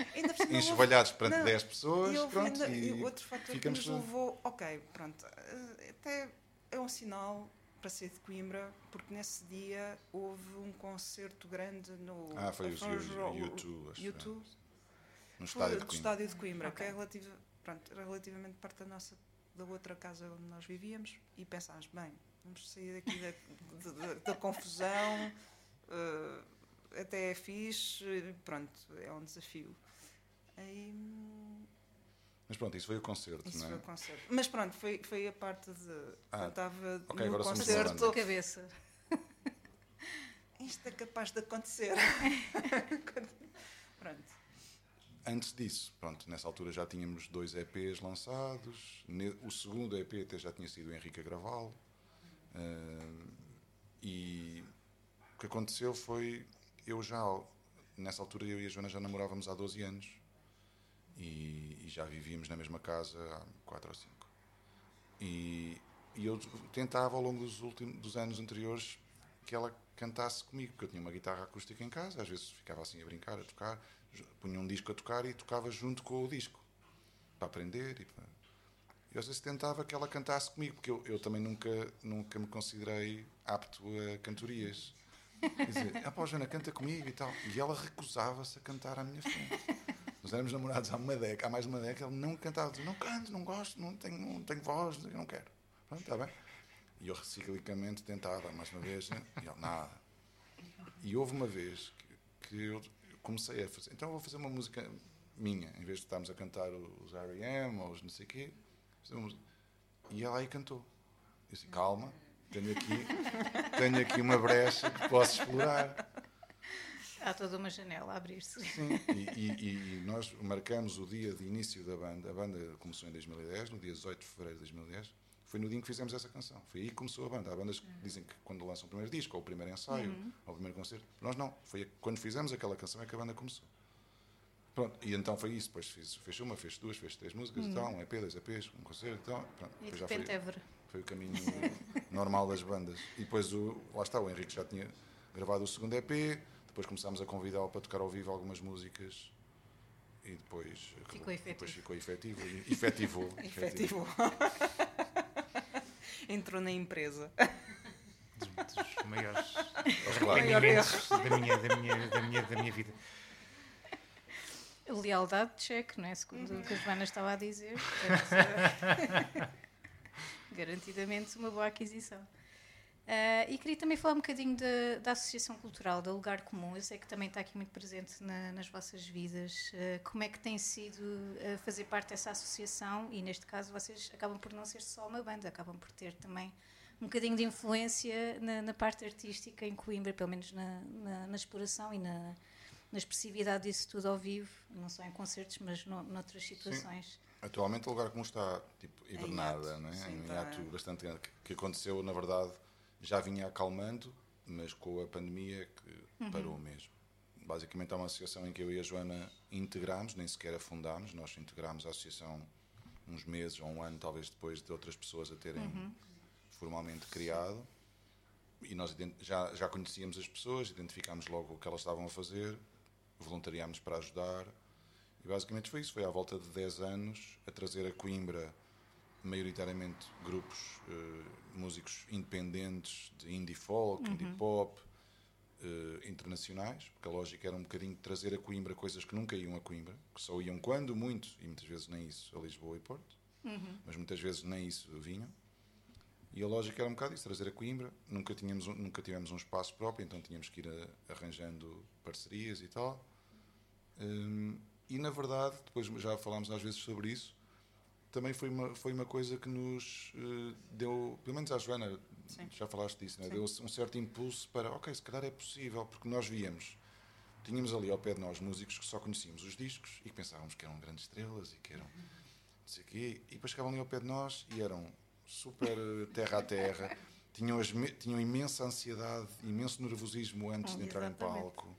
enxovalhados perante não, 10 pessoas. E pronto, ainda- e outro fator que nos levou, ok, pronto, eh, até é um sinal para ser de Coimbra, porque nesse dia houve um concerto grande no. Ah, foi os U- U2, acho U2, No estádio de Coimbra. estádio de Coimbra, Ok. que é relativa, pronto, era relativamente perto da nossa da outra casa onde nós vivíamos e pensámos, bem, vamos sair daqui da, da- da- da confusão, eh, até é fixe, pronto, é um desafio. Aí Mas pronto, isso foi o concerto, isso não foi é? o concerto. Mas pronto, foi, foi a parte de. Ah, eu estava ok, no concerto. De cabeça. *laughs* Isto é capaz de acontecer. *laughs* pronto. Antes disso, pronto, nessa altura já tínhamos dois EPs lançados. O segundo EP até já tinha sido o Henrique a gravá-lo. Ah, e o que aconteceu foi, eu já, nessa altura eu e a Joana já namorávamos há 12 anos. E, e já vivíamos na mesma casa há 4 ou 5. E, e eu tentava ao longo dos últimos dos anos anteriores que ela cantasse comigo, porque eu tinha uma guitarra acústica em casa, às vezes ficava assim a brincar, a tocar, punha um disco a tocar e tocava junto com o disco, para aprender e para... Às vezes tentava que ela cantasse comigo, porque eu, eu também nunca, nunca me considerei apto a cantorias. E dizia, ah pá, Joana, canta comigo e tal. E ela recusava-se a cantar à minha frente. Nós éramos namorados há uma década, há mais de uma década, ele não cantava, dizia, não canto, não gosto, não tenho, não tenho voz, não quero. Pronto, está bem. E eu ciclicamente tentava, mais uma vez, e ele, nada. E houve uma vez que, que eu comecei a fazer, então vou fazer uma música minha, em vez de estarmos a cantar os R.E.M. ou os não sei o quê. E ela aí cantou. Eu disse, calma, tenho aqui, tenho aqui uma brecha que posso explorar. Há toda uma janela a abrir-se. Sim, e, e- e nós marcamos o dia de início da banda. A banda começou em 2010, no dia 18 de fevereiro de 2010. Foi no dia em que fizemos essa canção. Foi aí que começou a banda. Há bandas que dizem que quando lançam o primeiro disco, ou o primeiro ensaio, ou o primeiro concerto. Nós não. Foi quando fizemos aquela canção é que a banda começou. Pronto, e então foi isso. Depois fiz, fez uma, fez duas, fez três músicas e tal, um EP, dois EPs, um concerto e tal. Pronto, E de já foi. Foi o caminho *laughs* normal das bandas. E depois, o, lá está, o Henrique já tinha gravado o segundo EP, depois começámos a convidá-lo para tocar ao vivo algumas músicas e depois Ficou efetivo. Depois ficou efetivo. e- Efetivou. Efetivo. *laughs* *laughs* Entrou na empresa. Dos, dos maiores Claro. arrependimentos da minha, da, minha, da, minha, da minha vida. A lealdade de cheque, não é? Segundo o que a Joana estava a dizer. *laughs* Garantidamente uma boa aquisição. Ah, e queria também falar um bocadinho da, da Associação Cultural, da Lugar Comum. Eu sei que também está aqui muito presente na- nas vossas vidas. Ah, como é que tem sido ah, fazer parte dessa associação? E neste caso, vocês acabam por não ser só uma banda, acabam por ter também um bocadinho de influência na, na parte artística em Coimbra, pelo menos na, na- na exploração e na, na expressividade disso tudo ao vivo, não só em concertos, mas no, noutras situações. Atualmente o lugar como está, tipo, hibernada, não é? sim, um tá. hiato bastante grande, que, aconteceu, na verdade, já vinha acalmando mas com a pandemia é que parou mesmo. Basicamente é uma associação em que eu e a Joana integramos, nem sequer afundámos, nós integramos a associação uns meses ou um ano, talvez depois de outras pessoas a terem formalmente criado. E nós já, já conhecíamos as pessoas, identificámos logo o que elas estavam a fazer, voluntariámos para ajudar. E basicamente foi isso, foi à volta de 10 anos a trazer a Coimbra maioritariamente grupos eh, músicos independentes de indie folk, indie pop, eh, internacionais, porque a lógica era um bocadinho trazer a Coimbra coisas que nunca iam a Coimbra, que só iam quando muito, e muitas vezes nem isso, a Lisboa e Porto, mas muitas vezes nem isso vinham. E a lógica era um bocado isso, trazer a Coimbra. Nunca, tínhamos, um- nunca tivemos um espaço próprio, então tínhamos que ir a- arranjando parcerias e tal. Hum, e na verdade, depois já falámos às vezes sobre isso, também foi uma, foi uma coisa que nos eh, deu, pelo menos à Joana, Sim. já falaste disso, né? Deu um certo impulso para, ok, se calhar é possível, porque nós víamos, tínhamos ali ao pé de nós músicos que só conhecíamos os discos e que pensávamos que eram grandes estrelas e que eram não sei o quê, e depois chegavam ali ao pé de nós e eram super eh, *laughs* terra a terra, tinham, as tinham imensa ansiedade, imenso nervosismo antes de entrar em Exatamente. palco.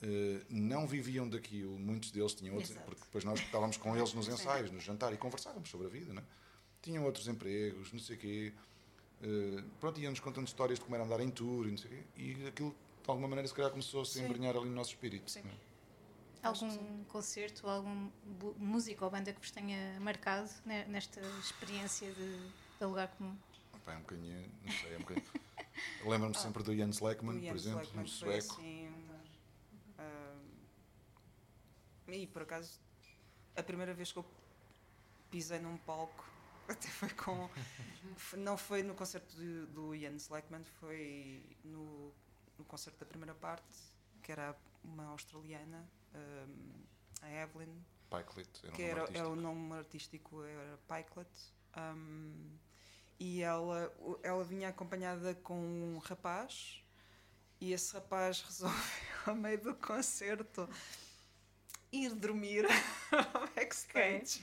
Eh, não viviam daquilo, muitos deles tinham outros, Exato. porque depois nós estávamos com eles nos *laughs* ensaios, no jantar e conversávamos sobre a vida, né? tinham outros empregos, não sei o quê, Eh, pronto, iam-nos contando histórias de como era andar em tour e não sei o quê, e aquilo de alguma maneira se calhar começou a se embrenhar ali no nosso espírito. Sim. né? Algum concerto, algum músico ou banda que vos tenha marcado ne- nesta experiência de, de lugar comum? Opa, é um bocadinho, não sei, é um bocadinho. Lembro-me *laughs* sempre do Jens Lekman, O por Jens exemplo, Lekman um foi sueco. assim, ah, e por acaso, a primeira vez que eu pisei num palco, *laughs* até foi com. *laughs* não foi no concerto do, do Jens Lekman, foi no, no concerto da primeira parte, que era uma australiana, ah, a Evelyn, Pikelet, era um que nome era, era o nome artístico era Pikelet. um, e ela, ela vinha acompanhada com um rapaz e esse rapaz *laughs* resolveu, a meio do concerto, ir dormir ao backstage,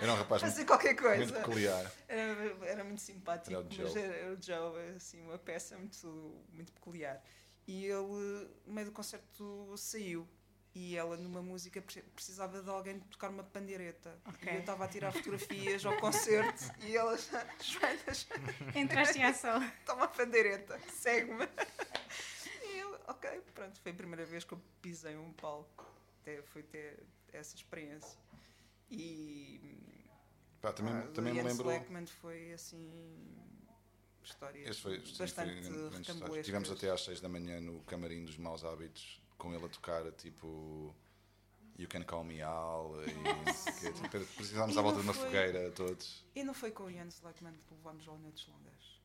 Era um rapaz muito, fazer qualquer muito coisa. peculiar. Era, era muito simpático, Era o mas Joe. era, era o Joe, assim, uma peça muito, muito peculiar. E ele, no meio do concerto, saiu. E ela, numa música, pre- precisava de alguém tocar uma pandeireta. Ok. E eu estava a tirar fotografias ao concerto *laughs* e ela, Joana, *laughs* Entraste em ação. *laughs* toma a pandeireta, segue-me. E eu, ok, pronto, foi a primeira vez que eu pisei um palco. Até, foi ter essa experiência. E Pá, também ah, também me lembro. Lekman foi assim. Histórias Este foi, sim, foi bastante história. recambolescas. Tivemos até às 6 da manhã no camarim dos maus hábitos com ele a tocar tipo You Can Call Me Al e tipo, precisámos à volta não de uma foi- fogueira todos. E não foi com o Jens Lekman que levámos ao Noites Longas?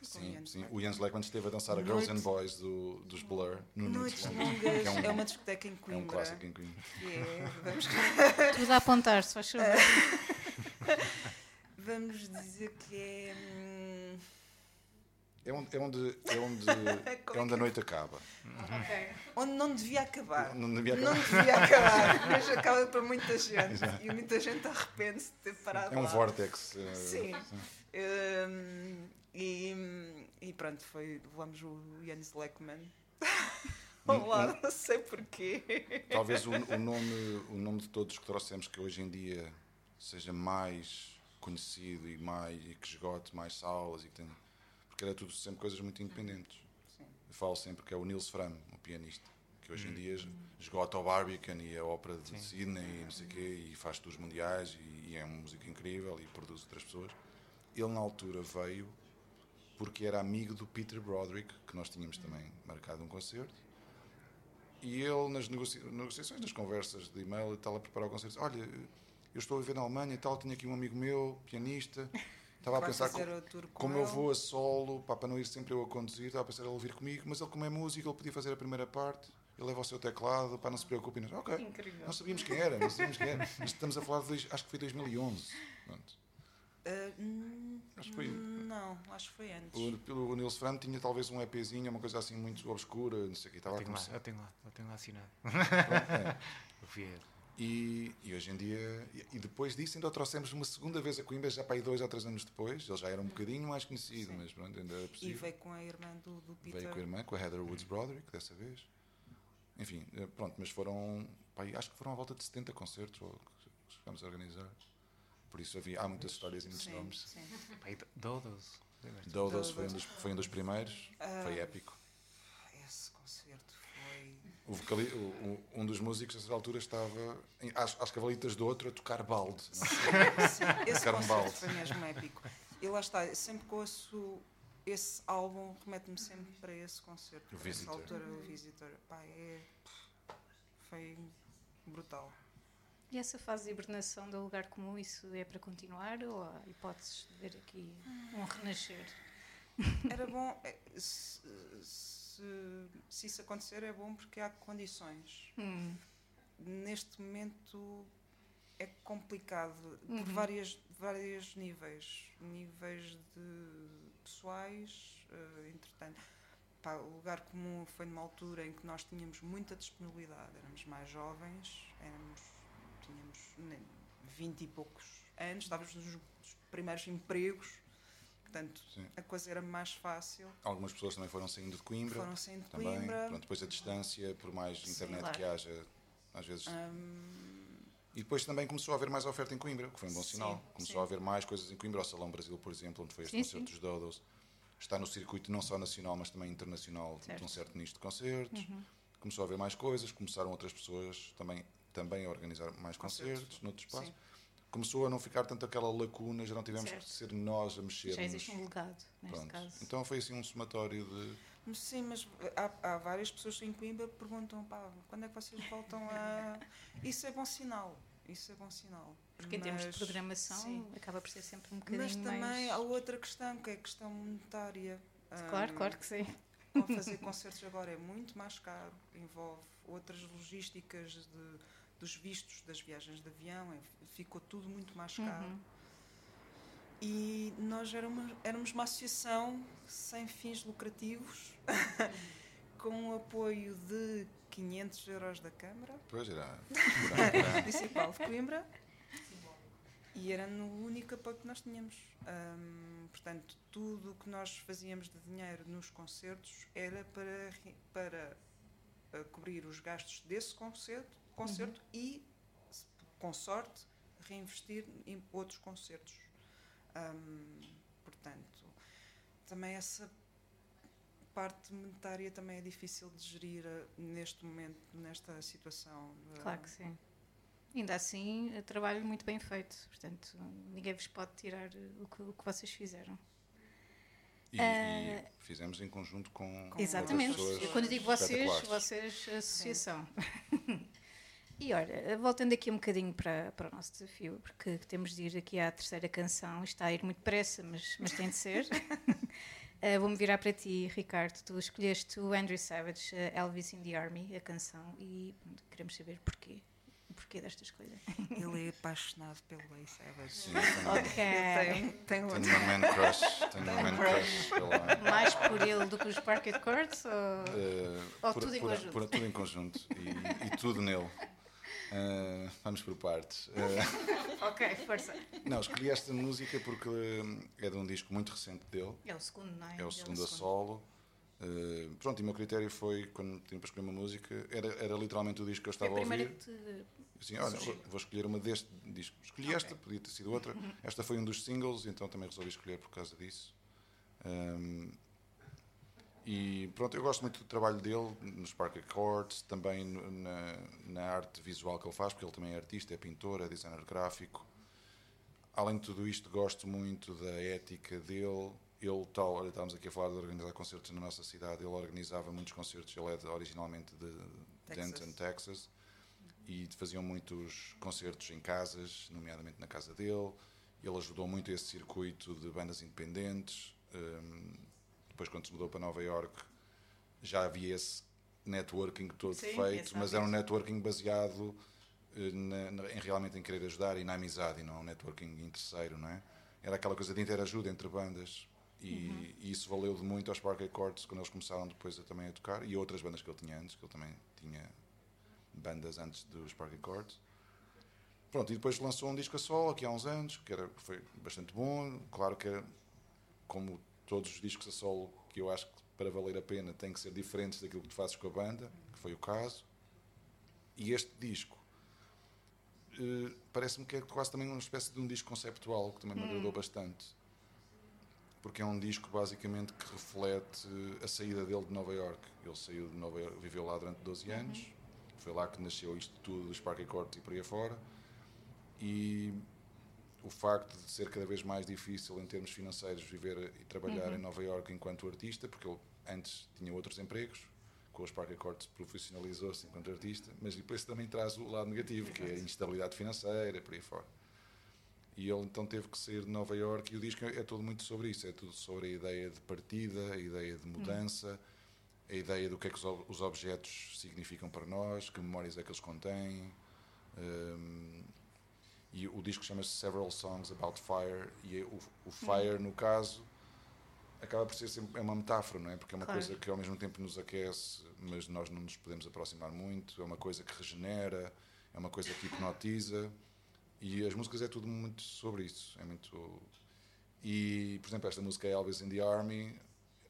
Sim, sim. O Jens Lekman esteve a dançar a Girls and Noite- Boys do, dos Blur no Noites Longas, é um, é uma discoteca em é um Coimbra. clássico em Coimbra. que é- vamos, *laughs* Tudo a apontar, se faz favor. *laughs* vamos dizer que é. hum, É onde, é onde, é onde, *laughs* é é onde a noite acaba. onde não devia acabar. Não devia Não acabar. devia acabar, mas acaba para muita gente. E muita gente arrepende-se de ter parado É um lá. vórtex. eh, Sim. Hum, e, e pronto, foi, levamos o Jens Lekman *laughs* ao lado, não sei porquê. Talvez o, o nome, o nome de todos que trouxemos que hoje em dia seja mais conhecido e, mais, e que esgote mais salas e que tenha, porque era tudo sempre coisas muito independentes. Sim. Eu falo sempre que é o Nils Fram, o pianista, que hoje em dia esgota o Barbican e a ópera de Sydney e não sei quê, e faz tours mundiais e, e é um músico incrível e produz outras pessoas. Ele na altura veio porque era amigo do Peter Broderick, que nós tínhamos também marcado um concerto. E ele, nas negocia- negociações, nas conversas de e-mail e tal, a preparar o concerto, disse, olha, eu estou a viver na Alemanha e tal, tenho aqui um amigo meu, pianista, estava a pensar com como eu vou a solo, pá, para não ir sempre eu a conduzir, estava a pensar ele vir comigo, mas ele como é músico, ele podia fazer a primeira parte, ele leva o seu teclado, pá, não se preocupe. Nós, ok, Incrível. não sabíamos quem era, não sabíamos quem era. *laughs* Mas estamos a falar de, acho que foi 2011. Pronto. Ah, hum, Acho que foi- Não, acho que foi antes. O, o Nils Fram tinha talvez um EPzinho, uma coisa assim muito obscura, não sei o que, estava a Eu tenho, lá, começar. eu tenho lá, eu tenho lá assinado. Pronto, é. A. E, e hoje em dia, e- e depois disso ainda o trouxemos uma segunda vez a Coimbra, já para aí dois ou três anos depois. Ele já era um bocadinho mais conhecido, mas pronto, ainda era E possível. veio com a irmã do, do Peter. Veio com a irmã, com a Heather Woods Broderick, dessa vez. Enfim, eh, pronto, mas foram, pá, acho que foram à volta de 70 concertos ou que chegámos a organizar. Por isso havia, há muitas histórias e muitos Sim, nomes. sim. Dodos. Dodos foi um dos, foi um dos primeiros, foi épico. Esse concerto foi. O vocali- o- o- um dos músicos nessa altura estava em- às, às cavalitas do outro a tocar balde. é? Sim, esse concerto balde. foi mesmo épico. E lá está, sempre que ouço esse álbum, remete-me sempre para esse concerto. O Visitor. altura, o Visitor. Pá, é. Foi brutal. E essa fase de hibernação do lugar comum, isso é para continuar ou há hipóteses de ver aqui um renascer? Era bom. é, Se, se, se isso acontecer, é bom porque há condições. Hum, Neste momento é complicado por Uhum. várias, vários níveis. Níveis de pessoais, eh, entretanto. Pá, o lugar comum foi numa altura em que nós tínhamos muita disponibilidade, éramos mais jovens, éramos, tínhamos né, 20 e poucos anos, estávamos nos nos primeiros empregos, portanto Sim. a coisa era mais fácil. Algumas pessoas também foram saindo de Coimbra. Foram saindo de também. Coimbra. Pronto, depois a distância, por mais Sim, internet claro. que haja, às vezes. Hum, E depois também começou a haver mais oferta em Coimbra, o que foi um bom Sim, sinal. Começou sim. a haver mais coisas em Coimbra, o Salão Brasil, por exemplo, onde foi este Sim, concerto sim. dos Dodos. Está no circuito não só nacional, mas também internacional Certo. de um certo nicho de concertos. Uhum. Começou a haver mais coisas, começaram outras pessoas também, também a organizar mais Concertos. concertos, noutros espaços. Sim. Começou a não ficar tanto aquela lacuna, já não tivemos Certo. que ser nós a mexer. já existe um legado, neste Pronto. caso. Então foi assim um somatório de. Sim, mas há, há várias pessoas em Coimbra que perguntam, pá, quando é que vocês voltam a. *laughs* Isso é bom sinal. Isso é bom sinal. Porque em termos de Mas- programação sim. acaba por ser sempre um bocadinho Mas também mais... há outra questão, que é a questão monetária. Claro, Hum, claro que sim. fazer *laughs* concertos agora é muito mais caro, envolve outras logísticas de, dos vistos das viagens de avião, é- ficou tudo muito mais caro. Uhum. E nós éramos, éramos uma associação sem fins lucrativos, *laughs* com o apoio de 500 euros da Câmara Pois era. *laughs* Municipal de Coimbra. E era no único apoio que nós tínhamos. Hum, portanto, tudo o que nós fazíamos de dinheiro nos concertos era para, para uh, cobrir os gastos desse concerto, concerto e, se- com sorte, reinvestir em outros concertos. Hum, portanto, também essa parte monetária também é difícil de gerir uh, neste momento, nesta situação. uh, Claro que sim. Ainda assim, é trabalho muito bem feito. Portanto, ninguém vos pode tirar o que, o que vocês fizeram. E, Ah, e fizemos em conjunto com. Com Exatamente. pessoas quando digo vocês, vocês, associação. *laughs* e olha, voltando aqui um bocadinho para, para o nosso desafio, porque temos de ir aqui à terceira canção, está a ir muito depressa, mas, mas tem de ser. Uh, *laughs* Vou-me virar para ti, Ricardo. Tu escolheste o Andrew Savage, uh, Elvis in the Army, a canção, e pronto, queremos saber porquê. O porquê desta escolha. *laughs* Ele é apaixonado pelo Ace Savage. Sim, tenho, Ok. Tem, tenho outro. uma man crush. Tenho uma man crush. pela- Mais por ele do que os Parquet Courts? Ou... eh, Ou por- tudo em por- conjunto? por- tudo em conjunto. E, e tudo nele. Eh, vamos por partes. Eh, *laughs* Ok, força. não, escolhi esta música porque hum, é de um disco muito recente dele. É o segundo, não é? É o segundo a solo. Uh, pronto, e o meu critério foi, quando tinha para escolher uma música, era, era literalmente o disco que eu estava a a primeira ouvir. que te... Assim, olha, vou, escolher uma deste disco. Escolhi esta, podia ter sido outra. *laughs* Esta foi um dos singles, então também resolvi escolher por causa disso. Um, e pronto, eu gosto muito do trabalho dele nos Park Accords, também na, na arte visual que ele faz, porque ele também é artista, é pintor, é designer gráfico. Além de tudo isto, gosto muito da ética dele. Ele, tal, olha, estávamos aqui a falar de organizar concertos na nossa cidade, ele organizava muitos concertos, ele é de- originalmente de Texas. Denton, Texas, e faziam muitos concertos em casas, nomeadamente na casa dele. Ele ajudou muito esse circuito de bandas independentes. Hum, depois, quando se mudou para Nova York, já havia esse networking todo Sim, feito, mas era um networking baseado eh, na- na- em realmente em querer ajudar e na amizade e não um networking interesseiro, não é? Era aquela coisa de interajuda entre bandas e, Uhum. e isso valeu de muito aos Park Accords quando eles começaram depois a, também a tocar e outras bandas que ele tinha antes, que ele também tinha bandas antes dos Park Accords. Pronto, e depois lançou um disco a solo aqui há uns anos, que era, foi bastante bom. Claro que, era, como todos os discos a solo que eu acho que para valer a pena têm que ser diferentes daquilo que tu fazes com a banda, que foi o caso. E este disco eh, parece-me que é quase também uma espécie de um disco conceptual, que também me agradou bastante. Porque é um disco basicamente que reflete a saída dele de Nova York. Ele saiu de Nova York, viveu lá durante 12 anos, foi lá que nasceu isto tudo Sparky Court e por aí afora. E o facto de ser cada vez mais difícil em termos financeiros viver e trabalhar em Nova York enquanto artista, porque ele antes tinha outros empregos, com os Park Accords profissionalizou-se enquanto artista, mas depois também traz o lado negativo, que é a instabilidade financeira, por aí fora. E ele então teve que sair de Nova York e o disco é tudo muito sobre isso, é tudo sobre a ideia de partida, a ideia de mudança, a ideia do que é que os, os objetos significam para nós, que memórias é que eles contêm. hum, e o disco chama-se Several Songs About Fire e é o, o Fire, no caso, acaba por ser sempre é uma metáfora, não é? Porque é uma Claro. coisa que ao mesmo tempo nos aquece, mas nós não nos podemos aproximar muito, é uma coisa que regenera, é uma coisa que hipnotiza e as músicas é tudo muito sobre isso, é muito e, por exemplo, esta música é Elvis in the Army,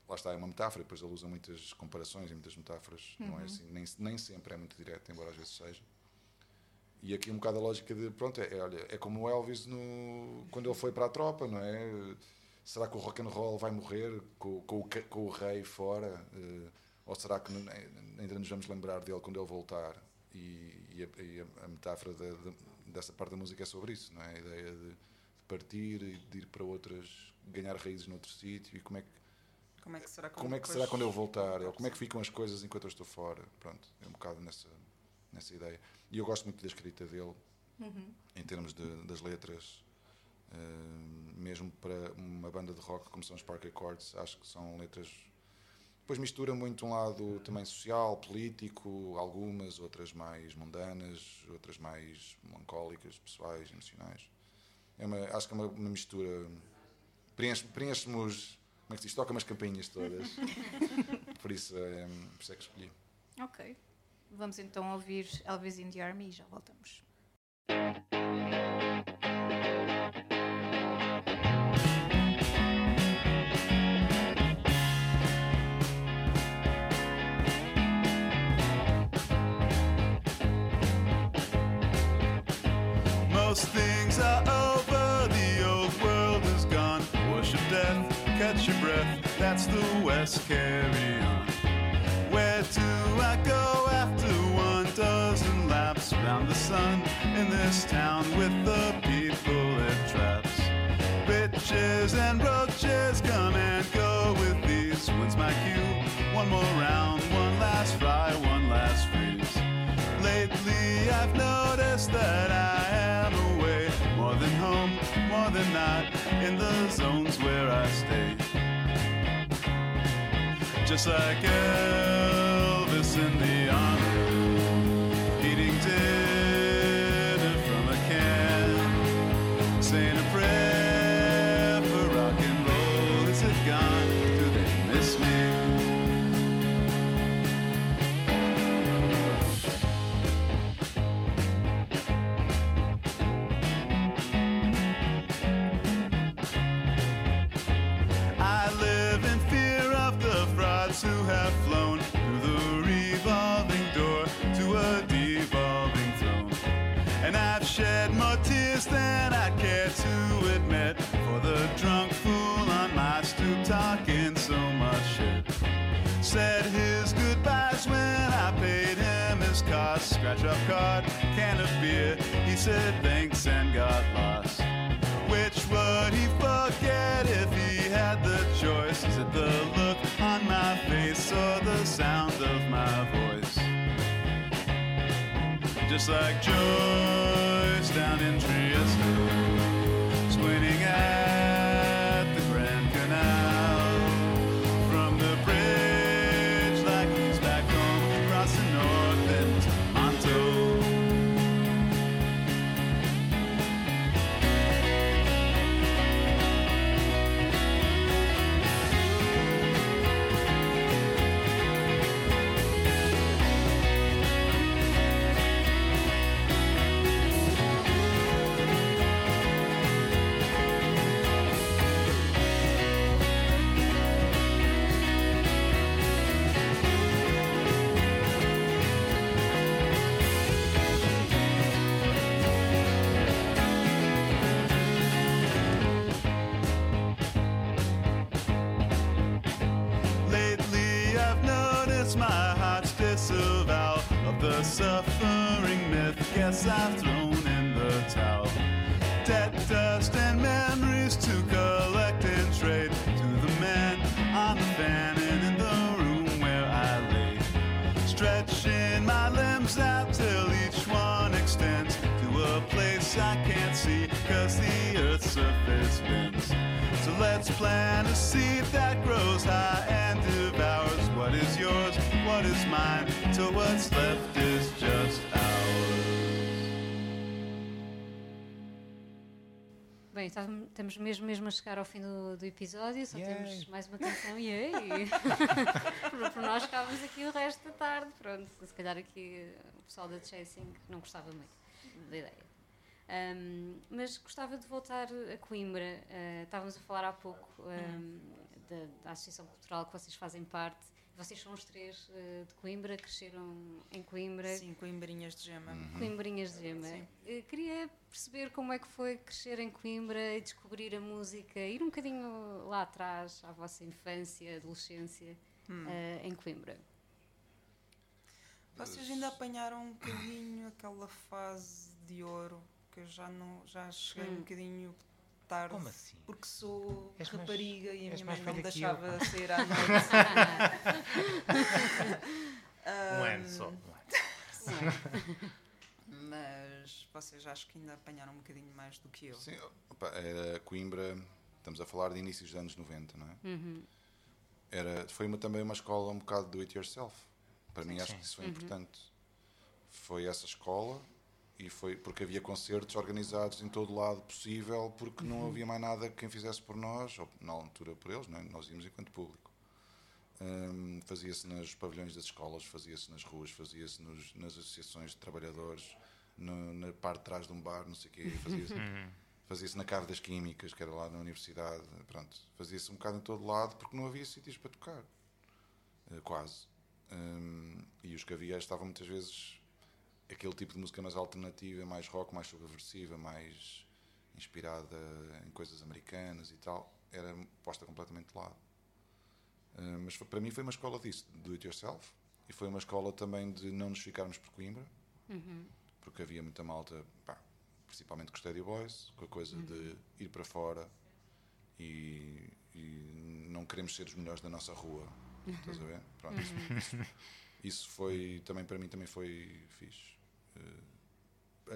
lá está, é uma metáfora, depois ele usa muitas comparações e muitas metáforas, não é assim, nem, nem sempre é muito direto, embora às vezes seja. E aqui um bocado a lógica de, pronto, é, é, olha, é como o Elvis no, quando ele foi para a tropa, não é? Será que o rock and roll vai morrer com, com, o, com o rei fora? Eh, ou será que n- ainda nos vamos lembrar dele quando ele voltar? E, e a, e a- metáfora da- da- dessa parte da música é sobre isso, não é? A ideia de, de partir e de ir para outras, ganhar raízes noutro sítio e como é que Como é que será como é que será quando eu voltar? Ou como é que ficam as coisas enquanto eu estou fora? Pronto, é um bocado nessa, nessa ideia. E eu gosto muito da escrita dele, em termos de, das letras, eh, mesmo para uma banda de rock como são os Park Accords, acho que são letras. Depois mistura muito um lado também social, político, algumas, outras mais mundanas, outras mais melancólicas, pessoais, emocionais. É uma, acho que é uma, uma mistura. Preenche- Preenche-me os. Como é que se diz? Toca-me as campainhas todas. *laughs* Por isso é, por isso é que escolhi. Ok. Vamos então ouvir Elvis in the Army e já voltamos. Most things are over, the old world is gone. Worship death, catch your breath, that's the West, carry sun in this town with the people it traps? Bitches and roaches come and go with these. When's my cue? One more round, one last fry, one last freeze. Lately I've noticed that I am away more than home, more than not in the zones where I stay. Just like Elvis said plant a seed that grows high and devours what is yours, what is mine, till what's left is just ours. Bem, estamos, estamos mesmo, mesmo a chegar ao fim do, do episódio, só Yay. temos mais uma canção e aí. *laughs* por, por nós ficávamos aqui o resto da tarde. Pronto, se calhar aqui eh, o pessoal da Chasing não gostava muito da ideia. Ahm, mas gostava de voltar a Coimbra. Ah, estávamos a falar há pouco ahm, da, da Associação Cultural que vocês fazem parte. Vocês são os três eh, de Coimbra, cresceram em Coimbra. Sim, coimbrinhas de gema. Coimbrinhas de Gema. Eh, Queria perceber como é que foi crescer em Coimbra e descobrir a música, ir um bocadinho lá atrás, à vossa infância, adolescência, eh, em Coimbra. Vocês ainda apanharam um bocadinho aquela fase de ouro que eu já não já cheguei um bocadinho tarde. Como assim? Porque sou És mais- rapariga e a minha mais mãe não me eu, deixava pá. sair à *laughs* noite. Um *laughs* ano só. um ano. Mas vocês acho que ainda apanharam um bocadinho mais do que eu. Sim, opa, era Coimbra, estamos a falar de inícios dos anos 90, não é? Era, foi uma, também uma escola um bocado do it yourself. Para mim, acho Sim. que isso foi importante. Foi essa escola e foi porque havia concertos organizados em todo lado possível, porque não havia mais nada que quem fizesse por nós, ou na altura por eles, não é? nós íamos enquanto público. Hum, fazia-se nos pavilhões das escolas, fazia-se nas ruas, fazia-se nas associações de trabalhadores, no- na parte de trás de um bar, não sei o quê, *laughs* fazia-se fazia-se na Cave das Químicas, que era lá na universidade, pronto, fazia-se um bocado em todo lado, porque não havia sítios para tocar, Eh, quase. Hum, e os que havia estavam muitas vezes aquele tipo de música mais alternativa, mais rock, mais subversiva, mais inspirada em coisas americanas e tal, era posta completamente de lado. Uh, mas foi- para mim foi uma escola disso, do it yourself, e foi uma escola também de não nos ficarmos por Coimbra, porque havia muita malta, pá, principalmente com os Steady Boys, com a coisa de ir para fora e, e não queremos ser os melhores da nossa rua. Estás a ver? Pronto, isso, isso- isso foi, também para mim também foi fixe. Uh,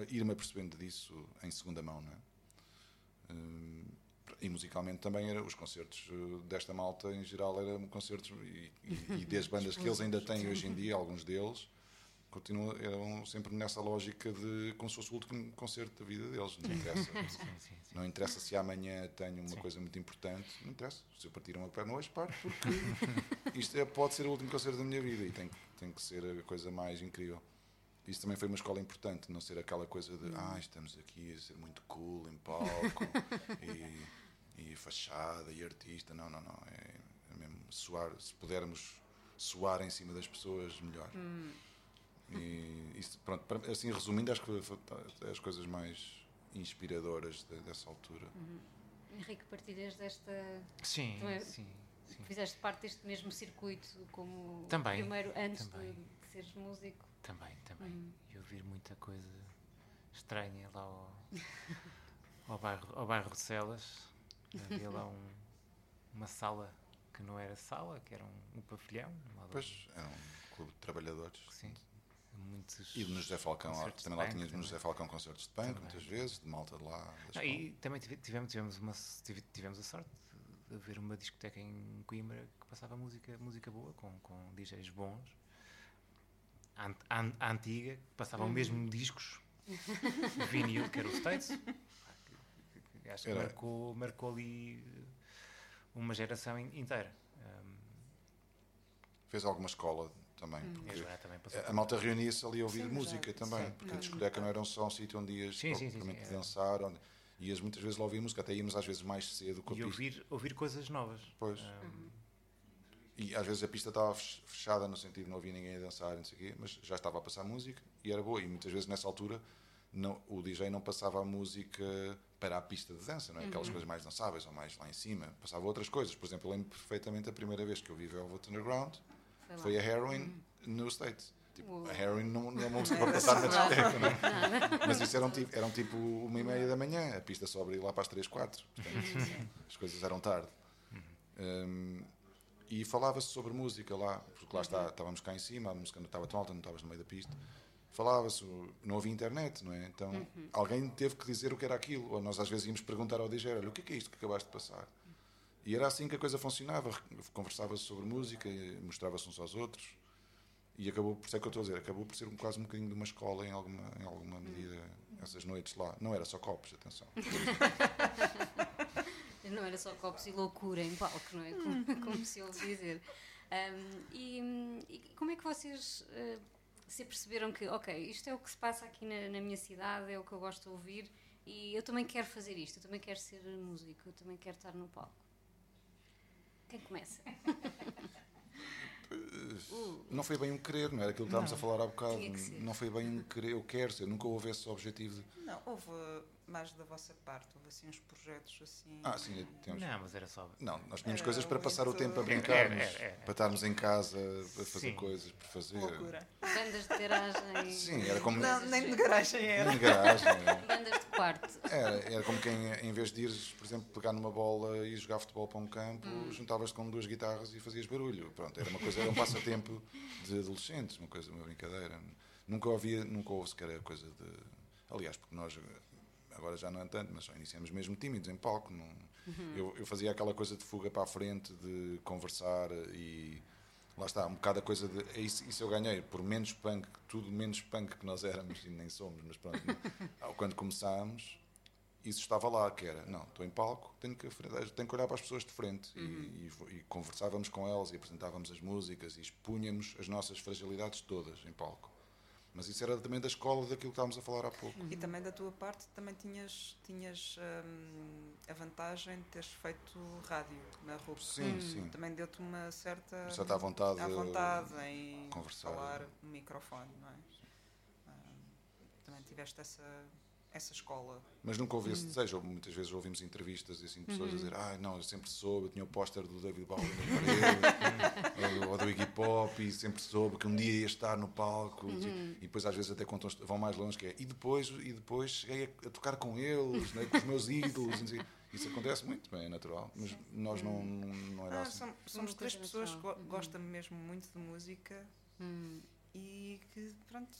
Ir-me apercebendo disso em segunda mão, não é? Uh, e musicalmente também era os concertos uh, desta malta em geral eram concertos e, e, e *laughs* das bandas que eles ainda têm hoje em dia alguns deles continuam eram sempre nessa lógica de como se fosse o último concerto da vida deles não interessa. *laughs* Sim, sim, sim. não interessa se amanhã tenho uma coisa muito importante não interessa. Se eu partir uma perna hoje parto porque *laughs* isto é- pode ser o último concerto da minha vida e tem, tem que ser a coisa mais incrível isso também foi uma escola importante, não ser aquela coisa de ah, estamos aqui a ser muito cool em palco *laughs* e, e fachada e artista. Não, não, não. É, é mesmo soar, se pudermos soar em cima das pessoas, melhor. E isso, pronto, para- assim resumindo, acho que foi- foi as coisas mais inspiradoras de- dessa altura. Henrique, partilhas desta. Sim, é? sim, sim. Fizeste parte deste mesmo circuito como Também, primeiro antes também. de seres músico. Também, também. Hum. E ouvir muita coisa estranha lá ao, *laughs* ao, bairro, ao bairro de Celas. Havia lá um- uma sala que não era sala, que era um, um pavilhão. Depois era um clube de trabalhadores. Sim. Muitos. E no José Falcão, lá- também lá tínhamos no. José Falcão concertos de punk, muitas vezes, de malta de lá. Não, e também tive- tivemos, tivemos, uma, tive- tivemos a sorte de ver uma discoteca em Coimbra que passava música, música boa, com, com DJs bons, an, an- a antiga, que passavam mesmo discos, *laughs* vinil, que era o States. Acho que Era. marcou, marcou ali uma geração in- inteira. Um, Fez alguma escola também. Joana também. A malta reunia-se ali a ouvir Sim, música já- também, sim. porque a discoteca não era só um sítio onde ias Sim, sim, sim, propriamente sim, é. dançar, onde ias muitas vezes lá ouvir música, até íamos às vezes mais cedo E ouvir, ouvir coisas novas. Pois. Um, E às vezes a pista estava fech- fechada no sentido de não havia ninguém a dançar, não sei o quê, mas já estava a passar música e era boa. E muitas vezes nessa altura não, o DJ não passava a música para a pista de dança, não é? Aquelas coisas mais dançáveis ou mais lá em cima. Passava outras coisas. Por exemplo, eu lembro perfeitamente a primeira vez que eu vi Velvet Underground Foi lá. a Heroin no States. Tipo, a heroin não, não é uma música para passar na discoteca, não é? Mas isso eram tipo, eram tipo uma e meia da manhã, a pista só abria lá para as 3, 4. Portanto, as coisas eram tarde. Um, e falava-se sobre música lá, porque lá está, estávamos cá em cima, a música não estava tão alta, não estavas no meio da pista. Falava-se, não havia internet, não é? Então alguém teve que dizer o que era aquilo. Ou nós às vezes íamos perguntar ao DJ: olha, o que é, que é isto que acabaste de passar? E era assim que a coisa funcionava. Conversava-se sobre música, mostrava-se uns aos outros. E acabou, por isso é que eu estou a dizer, acabou por ser um, quase um bocadinho de uma escola em alguma, em alguma medida, essas noites lá. Não era só copos, atenção. *laughs* Não era só copos e loucura em palco, não é? Como, *laughs* como se ouve dizer. Um, e, e como é que vocês uh, se perceberam que, ok, isto é o que se passa aqui na, na, minha cidade, é o que eu gosto de ouvir e eu também quero fazer isto, eu também quero ser músico, eu também quero estar no palco? Quem começa? Não foi bem um querer, não era aquilo que estávamos Não. a falar há bocado. Não foi bem um querer, eu quero ser, nunca houve esse objetivo de. Não, houve mais da vossa parte, houve assim uns projetos assim. Ah, sim, temos. Não, mas era só. Não, nós tínhamos Era coisas para passar o tempo a *laughs* era. para estarmos em casa, a fazer Sim. coisas, por fazer. loucura. Bandas de garagem. Sim, era como. Não, nem de garagem era. Na garagem. era. Bandas de quarto. Era, era como quem, em vez de ires, por exemplo, pegar numa bola e jogar futebol para um campo, juntavas-te com duas guitarras e fazias barulho. Pronto, era uma coisa, era um passatempo de adolescentes, uma coisa, uma brincadeira. Nunca havia, nunca houve sequer a coisa de. Aliás, porque nós agora já não é tanto, mas só iniciamos mesmo tímidos em palco. Não, eu, eu fazia aquela coisa de fuga para a frente, de conversar e lá está, um bocado a coisa de. é Isso, isso eu ganhei, por menos punk, tudo menos punk que nós éramos e nem somos, mas pronto. *laughs* quando começámos, isso estava lá, que era, não, estou em palco, tenho que, tenho que olhar para as pessoas de frente e, e, e conversávamos com elas e apresentávamos as músicas e expunhamos as nossas fragilidades todas em palco. Mas isso era também da escola daquilo que estávamos a falar há pouco. E também da tua parte também tinhas, tinhas hum, a vantagem de teres feito rádio na RUP. Sim, sim. Também deu-te uma certa, Certa à vontade, à vontade em conversar. falar no microfone, não é? Hum, também tiveste essa, essa escola. Mas nunca ouvi esse desejo. Muitas vezes ouvimos entrevistas e assim, pessoas a dizer: Ah, não, eu sempre soube, eu tinha o póster do David Bowie na parede, *laughs* ou, do Iggy Pop, e sempre soube que um dia ia estar no palco. E depois, às vezes, até contam, vão mais longe, que é: E depois, e depois cheguei a, a tocar com eles, né, com os meus *laughs* ídolos. Isso acontece muito, bem, é natural. Mas nós não, não, não era Ah, assim. som- somos Uma três pessoas que gostam mesmo muito de música Hum. e que, pronto,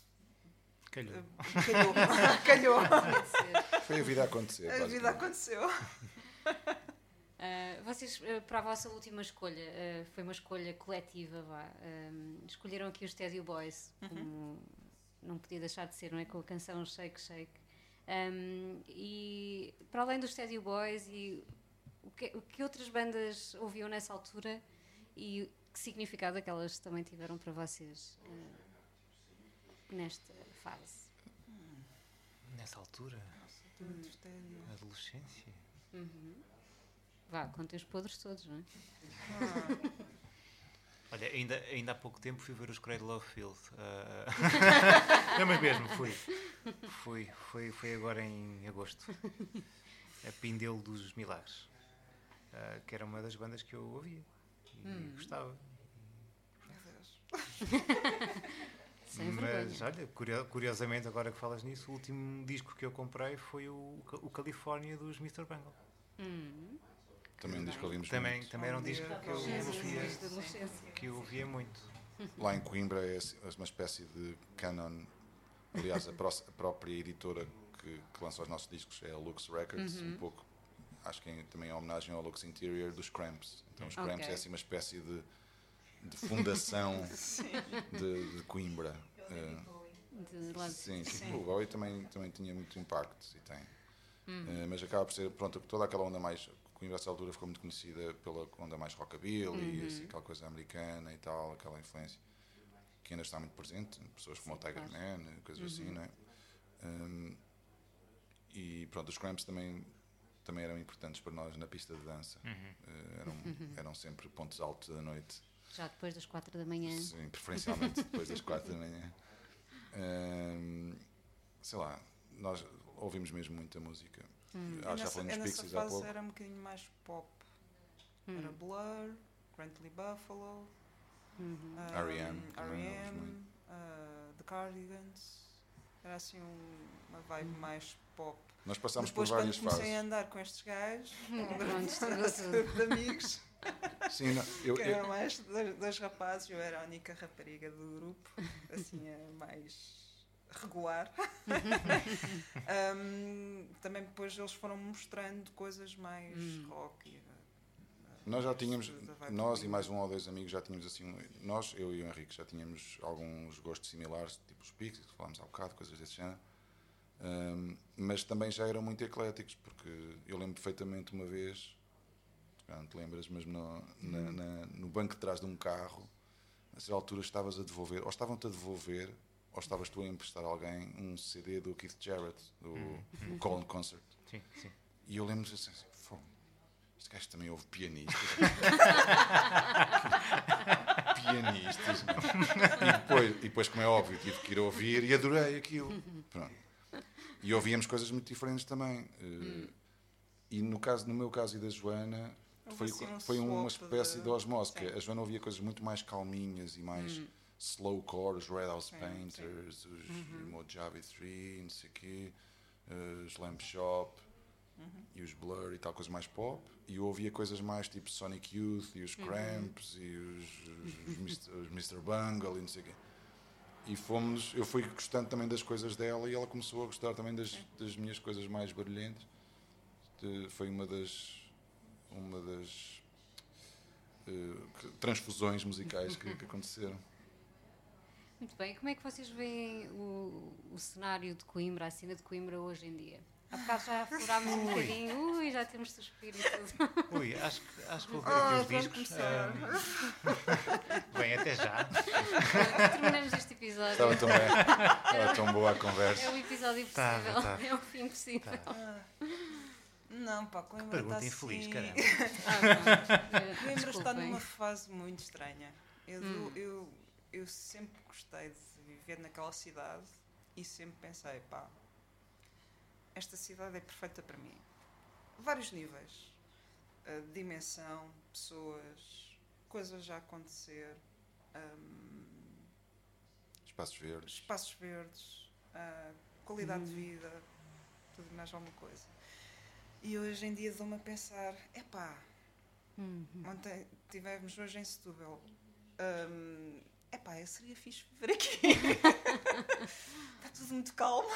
Calhou. calhou. *laughs* calhou. Foi a vida a acontecer. A vida aconteceu. Uh, *laughs* vocês, uh, para a vossa última escolha, uh, foi uma escolha coletiva, vá. Um, escolheram aqui os Teddy Boys, como não podia deixar de ser, não é? Com a canção Shake Shake. Um, e para além dos Teddy Boys, e o que, o que outras bandas ouviam nessa altura e que significado aquelas também tiveram para vocês uh, nesta fase? Nessa altura, adolescência. Vá, contem os podres todos, não é? Olha, ainda, ainda há pouco tempo fui ver os Cradle of Filth. *laughs* ah, não, mas mesmo, fui. Fui, foi, foi agora em agosto. A Pindelo dos Milagres. ah, que era uma das bandas que eu ouvia. E gostava. *laughs* Sem mas vergonha. olha, curio- curiosamente, agora que falas nisso, o último disco que eu comprei foi o, o California dos Mr. Bangle. Hum. Também um disco que ouvimos Também, muito. também era um disco que eu ouvia, que eu ouvia muito. Lá em Coimbra é assim- uma espécie de canon. Aliás, a, pró- a própria editora que, que lança os nossos discos é a Lux Records, Uhum. um pouco, acho que em- também em homenagem ao Lux Interior dos Cramps. Então os. Cramps é assim uma espécie de, de fundação *laughs* de, de Coimbra. Eh, De de- sim, sim. O Bowie também, também tinha muito impacto e tem. Eh, mas acaba por ser, pronto, toda aquela onda mais. Coimbra, essa altura, ficou muito conhecida pela onda mais rockabilly, e assim, aquela coisa americana e tal, aquela influência que ainda está muito presente. Pessoas como o Tiger Man, coisas assim, não é? Um, e pronto, os Cramps também, também eram importantes para nós na pista de dança. Eh, eram, eram sempre pontos altos da noite. Já depois das quatro da manhã. Sim, preferencialmente depois das quatro da manhã. Sei lá, nós ouvimos mesmo muita música. Ah, Eu já nessa, falamos dos nessa Pixies há fase pouco. era um bocadinho mais pop. Era Blur, Grantley Buffalo, um, R.E.M. ah, The Cardigans. Era assim um- uma vibe mais pop. Nós passámos Depois, por várias quando comecei fases. a andar com estes gajos, *laughs* um grupo estragou *laughs* tudo. de amigos, Sim, não, eu, que eram mais dois, dois rapazes, eu era a única rapariga do grupo, assim, a mais regular. *laughs* Ahm, também depois eles foram mostrando coisas mais rock. e, ah, nós já tínhamos, nós e mais um ou dois amigos já tínhamos assim, um- nós, eu e o Henrique, já tínhamos alguns gostos similares, tipo os Pixies, que falámos há bocado, coisas desse género. Ahm, mas também já eram muito ecléticos, porque eu lembro perfeitamente uma vez, não te lembras, mas no, na- na- no banco de trás de um carro, a certa altura estavas a devolver, ou estavam-te a devolver, ou estavas tu a emprestar a alguém um CD do Keith Jarrett, do, do Colin Concert. Sim, sim. E eu lembro-me assim, assim "Fogo, este gajo também ouve pianistas. *laughs* pianistas. meu." E depois, e depois, como é óbvio, tive que ir ouvir e adorei aquilo. Pronto. E ouvíamos coisas muito diferentes também. Eh, E no, caso, no meu caso e da Joana, Houve foi, assim foi uma espécie de- de osmose. que sim. A Joana ouvia coisas muito mais calminhas e mais slowcore, os Red House Sim, Painters, os Mojave 3, não sei o quê, eh, os Lamp Shop e os Blur e tal, coisas mais pop. E eu ouvia coisas mais tipo Sonic Youth e os Cramps e os, os, *laughs* os Mr. os Mr. Bungle e não sei o quê. E fomos, eu fui gostando também das coisas dela e ela começou a gostar também das, das minhas coisas mais barulhentas. De- foi uma das uma das que- transfusões musicais que, que aconteceram. Muito bem, como é que vocês veem o, o cenário de Coimbra, a cena de Coimbra hoje em dia? Há bocado já furámos um bocadinho, ui, já temos suspiro e tudo. Ui, acho que, acho que vou ver Ah, aqui os discos. ahm, bem, até já. Terminamos este episódio. Estava tão, bem, estava tão boa a É conversa. o episódio possível, tá. é o fim possível. Não, pá, Coimbra Pergunta está infeliz, assim... caramba. Ah. Coimbra está numa fase muito estranha. Eu, Hum. eu, eu sempre gostei de viver naquela cidade e sempre pensei, pá, esta cidade é perfeita para mim. Vários níveis. Uh, dimensão, pessoas, coisas a acontecer, um, Espaços verdes. espaços verdes, uh, qualidade Hum. de vida, tudo mais alguma coisa. E hoje em dia dou-me a pensar, epá, Hum, Ontem tivemos hoje em Setúbal. Hum, epá, eu seria fixe viver aqui. *laughs* Está tudo muito calmo.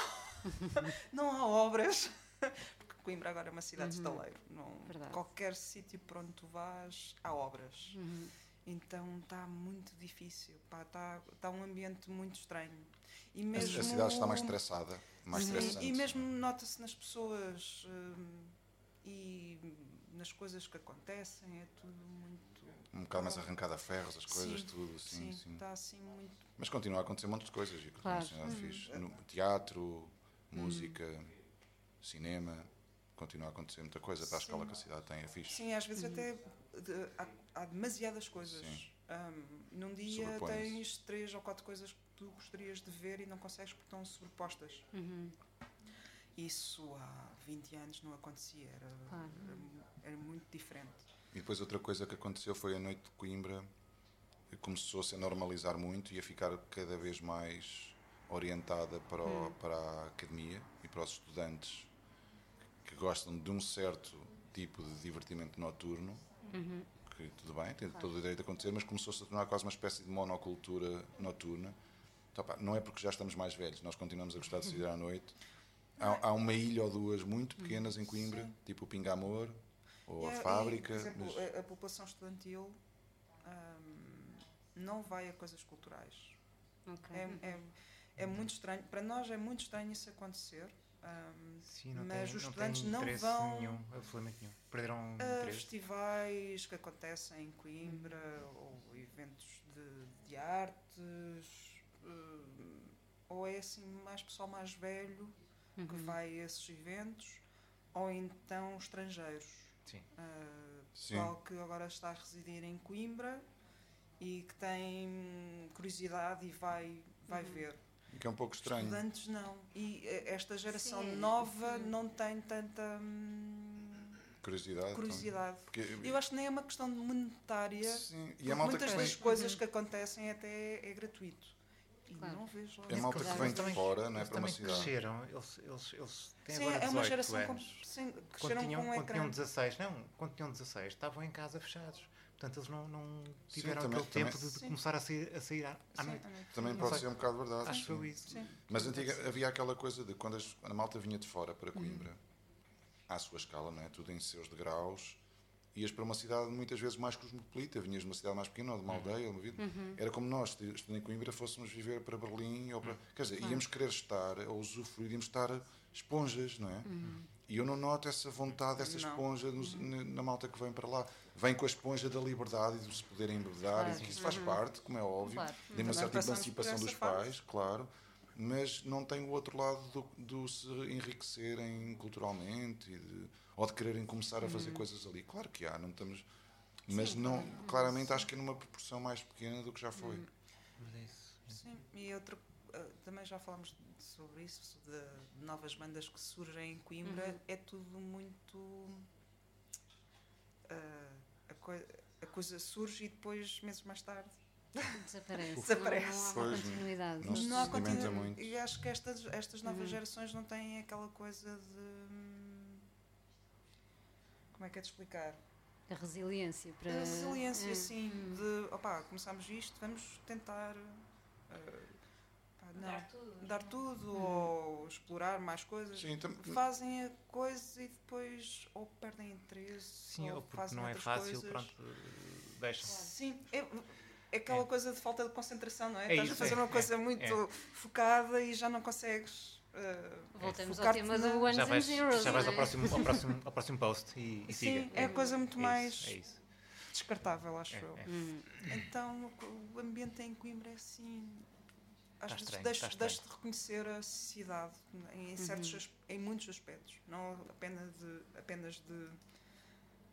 Não há obras. Porque Coimbra agora é uma cidade de estaleiro. Não, Uhum. Verdade. qualquer sítio por onde tu vás, há obras. Uhum. Então está muito difícil. Está está um ambiente muito estranho. E A- mesmo, A cidade está mais estressada, mais Sim, estressante. E mesmo nota-se nas pessoas hum, e nas coisas que acontecem, é tudo muito. Um bocado mais arrancada a ferros, as coisas, Sim, tudo, sim, sim. Está assim muito. Mas continua a acontecer um monte de coisas. E Claro. continua fixe. No teatro, música, cinema, continua a acontecer muita coisa para a escala que a cidade tem, é fixe. Sim, às vezes até de- há, há demasiadas coisas. Sim. Hum, num dia tens três ou quatro coisas que tu gostarias de ver e não consegues porque estão sobrepostas. Uhum. Isso há 20 anos não acontecia, era, Claro. era, era muito diferente. E depois outra coisa que aconteceu foi a noite de Coimbra começou-se a normalizar muito e a ficar cada vez mais orientada para, o- para a academia e para os estudantes que gostam de um certo tipo de divertimento noturno, que tudo bem, tem todo o direito de acontecer, mas começou-se a tornar quase uma espécie de monocultura noturna. Então, pá, não é porque já estamos mais velhos, nós continuamos a gostar de sair à noite. Há, há uma ilha ou duas muito pequenas em Coimbra, tipo o Pingamor ou E a é- e, fábrica. por exemplo, mas- a, a população estudantil hum, não vai a coisas culturais. Ok. É, é, é muito estranho. Para nós é muito estranho isso acontecer. hum, Sim, não Mas tem, os não estudantes tem não interesse vão- nenhum, absolutamente nenhum. Perderam a interesse. festivais que acontecem em Coimbra ou eventos de, de artes hum, ou é assim mais pessoal mais velho que Uhum. vai a esses eventos ou então estrangeiros Sim. Uh, Sim. pessoal que agora está a residir em Coimbra e que tem curiosidade e vai, vai ver. E que é um pouco estranho. Estudantes não. E eh, esta geração Sim, nova sim. não tem tanta hum, Curiosidade. curiosidade. Porque, Eu acho que nem é uma questão monetária. sim, e a malta que muitas das coisas que acontecem até é gratuito. Claro. não vejo. É malta que vem eles de fora, não é? Para uma cidade. cresceram, eles, eles, eles têm Sim, agora é uma 18 geração com, anos. sim, Quando cresceram tinham, com um quando tinham ecrã. 16, não, quando tinham 16, estavam em casa fechados. Portanto, eles não, não tiveram também- aquele tempo também- de, de Sim. começar a sair, a sair à, à Sim, noite. também. Pode ser um bocado verdade. Acho sim. eu isso. Sim. Mas antiga, havia aquela coisa de quando a malta vinha de fora para Coimbra, à sua escala, não é? tudo em seus degraus, ias para uma cidade muitas vezes mais cosmopolita, vinhas de uma cidade mais pequena ou de uma aldeia, uma vida. era como nós, estando em Coimbra, fôssemos viver para Berlim, ou para, quer dizer, íamos querer estar, ou usufruir, íamos estar esponjas, não é? E eu não noto essa vontade, essa esponja nos- na, na malta que vem para lá. Vem com a esponja da liberdade e de se poderem embebedar, Claro. e que isso faz parte, como é óbvio, Claro. de uma certa emancipação dos pais, claro, mas não tem o outro lado do, do se enriquecerem culturalmente e de- ou de quererem começar a fazer coisas ali. Claro que há, não estamos. Mas não, claramente acho que é numa proporção mais pequena do que já foi. Mas é. Sim, e outra, eh, também já falámos sobre isso, de, novas bandas que surgem em Coimbra, Uhum. é tudo muito. eh, a, coi- a coisa surge e depois, meses mais tarde. Desaparece. *laughs* Desaparece. Não, não há uma continuidade. não Não há sedimenta continu- muito. E acho que estas, estas novas Uhum. gerações não têm aquela coisa de. Como é que é de explicar? A resiliência para. A resiliência, É. sim, de opá, começámos isto, vamos tentar eh, pá, não, Dar tudo. dar tudo Hum. ou explorar mais coisas. Sim, tam- Fazem a coisa e depois ou perdem interesse Sim, ou ou porque fazem não é outras fácil, coisas. pronto, deixam. Sim, é, é aquela É. coisa de falta de concentração, não é? É Estás a isso, fazer é, uma coisa é, muito é. focada e já não consegues. Eh, Voltamos ao tema do Ones Já and vais, Zeros. já vais ao, é? próximo, ao, próximo, *laughs* ao próximo post e, e Sim, siga. é a coisa muito É mais isso, é isso. descartável, acho É, eu. é. Hum. Então o ambiente em Coimbra é assim. Às Está vezes estranho, deixa, está deixa de reconhecer a cidade em, Uhum. certos, as- em muitos aspectos, não apenas de, apenas de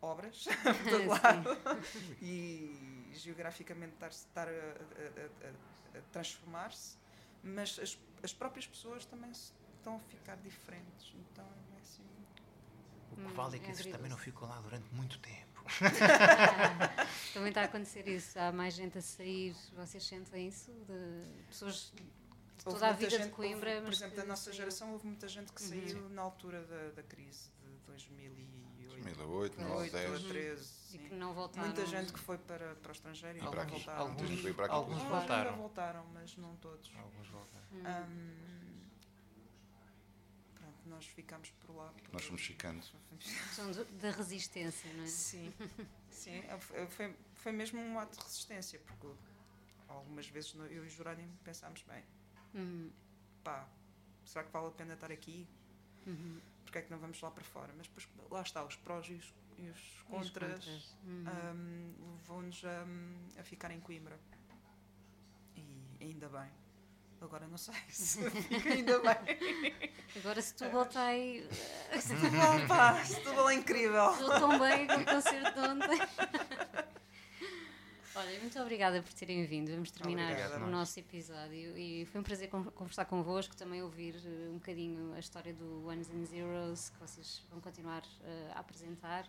obras, *laughs* por *laughs* todo lado, e geograficamente estar, estar a, a- a- a- a transformar-se, mas as, as próprias pessoas também estão a ficar diferentes. Então é assim. O que Hum, vale é que é esses também não ficam lá durante muito tempo. *laughs* Também está a acontecer isso. Há mais gente a sair. Vocês sentem isso? De pessoas de Houve toda a muita vida de gente- Coimbra. houve, por mas exemplo, da nossa saiu. geração, houve muita gente que Uhum. saiu na altura da, da crise de 2008. 2008, 9, 2008 10. a 13. E que não voltaram. Muita gente que foi para, para o estrangeiro e E não para aqui. voltaram. Gente veio para aqui. Alguns Alguns voltaram. ainda voltaram, mas não todos. Alguns voltaram. Hum. Pronto, nós ficámos por lá. por- Nós fomos ficando. São da resistência, não é? Sim, *laughs* sim é, foi- foi, mesmo um ato de resistência, porque algumas vezes eu e o Jerónimo pensámos, bem, Uhum. pá, será que vale a pena estar aqui? Uhum. Porque é que não vamos lá para fora? Mas depois lá está, os prós e os, e os contras, contras. Uhum. ahm, levou-nos a, a ficar em Coimbra. E ainda bem. Agora não sei *laughs* se fica ainda bem. Agora se tu voltar aí. *laughs* Setúbal, pá, Setúbal é incrível. Estou tão bem com o concerto de ontem. *laughs* Olha, muito obrigada por terem vindo. Vamos terminar Obrigada, o nós. nosso episódio e foi um prazer con- conversar convosco, também ouvir eh, um bocadinho a história do Ones and Zeros que vocês vão continuar eh, a apresentar.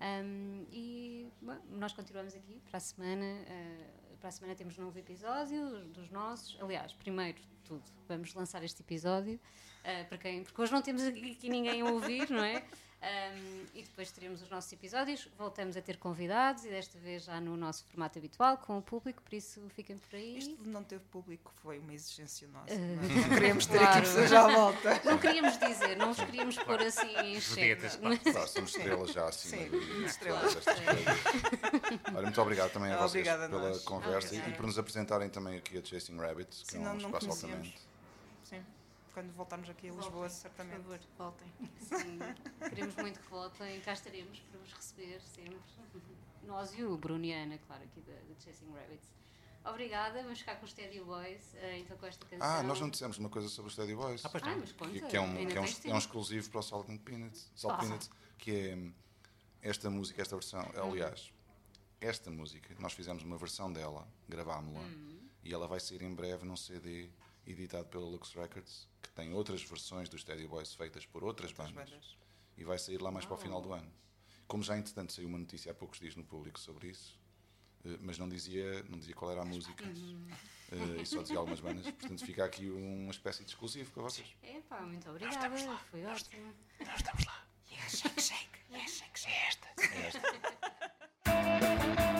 Um, e bom, nós continuamos aqui para a semana. eh, para a semana temos um novo episódio dos nossos. Aliás, primeiro de tudo, vamos lançar este episódio eh, para quem, porque hoje não temos aqui ninguém a ouvir, não é? Um, e depois teremos os nossos episódios. Voltamos a ter convidados e desta vez já no nosso formato habitual, com o público, por isso fiquem por aí. Isto não ter público foi uma exigência nossa. Eh, não? Não queríamos ter claro. aqui pessoas à volta. Não queríamos dizer, não vos queríamos pôr assim em xeque. Claro, somos estrelas já acima Sim, de- estrelas. Olha, muito obrigado também a vocês Obrigada pela nós. conversa e Obrigada. por nos apresentarem também aqui a Chasing Rabbits, que Sim, é um espaço altamente. Quando voltarmos aqui a Lisboa, Voltem, certamente. Por favor, voltem. *laughs* Sim, queremos muito que voltem, cá estaremos para vos receber sempre. Nós e o Bruno e a Ana, claro, aqui da, da Chasing Rabbits. Obrigada, vamos ficar com os Steady Boys, eh, então com esta canção. Ah, nós não dissemos uma coisa sobre os Steady Boys. Ah, pois Ah, não. mas conta, que, que é, um, que é, um, tens é um exclusivo para o Salt and Peanuts, Salt Ah. Peanuts que é hum, esta música, esta versão. Hum. Aliás, esta música, nós fizemos uma versão dela, gravámos-la, Hum. e ela vai sair em breve num CD editado pela Lux Records, que tem outras versões dos Teddy Boys feitas por outras, outras bandas, bandas, e vai sair lá mais oh. para o ah. final do ano. Como já entretanto saiu uma notícia há poucos dias no público sobre isso, eh, mas não dizia, não dizia qual era a As música uh, e só dizia algumas bandas. Portanto, fica aqui uma espécie de exclusivo para vocês. Epá, muito obrigada, nós lá, foi nós ótimo. Nós estamos lá. Yes, é shake shake, Yes, shake shake. É esta. É esta. *laughs*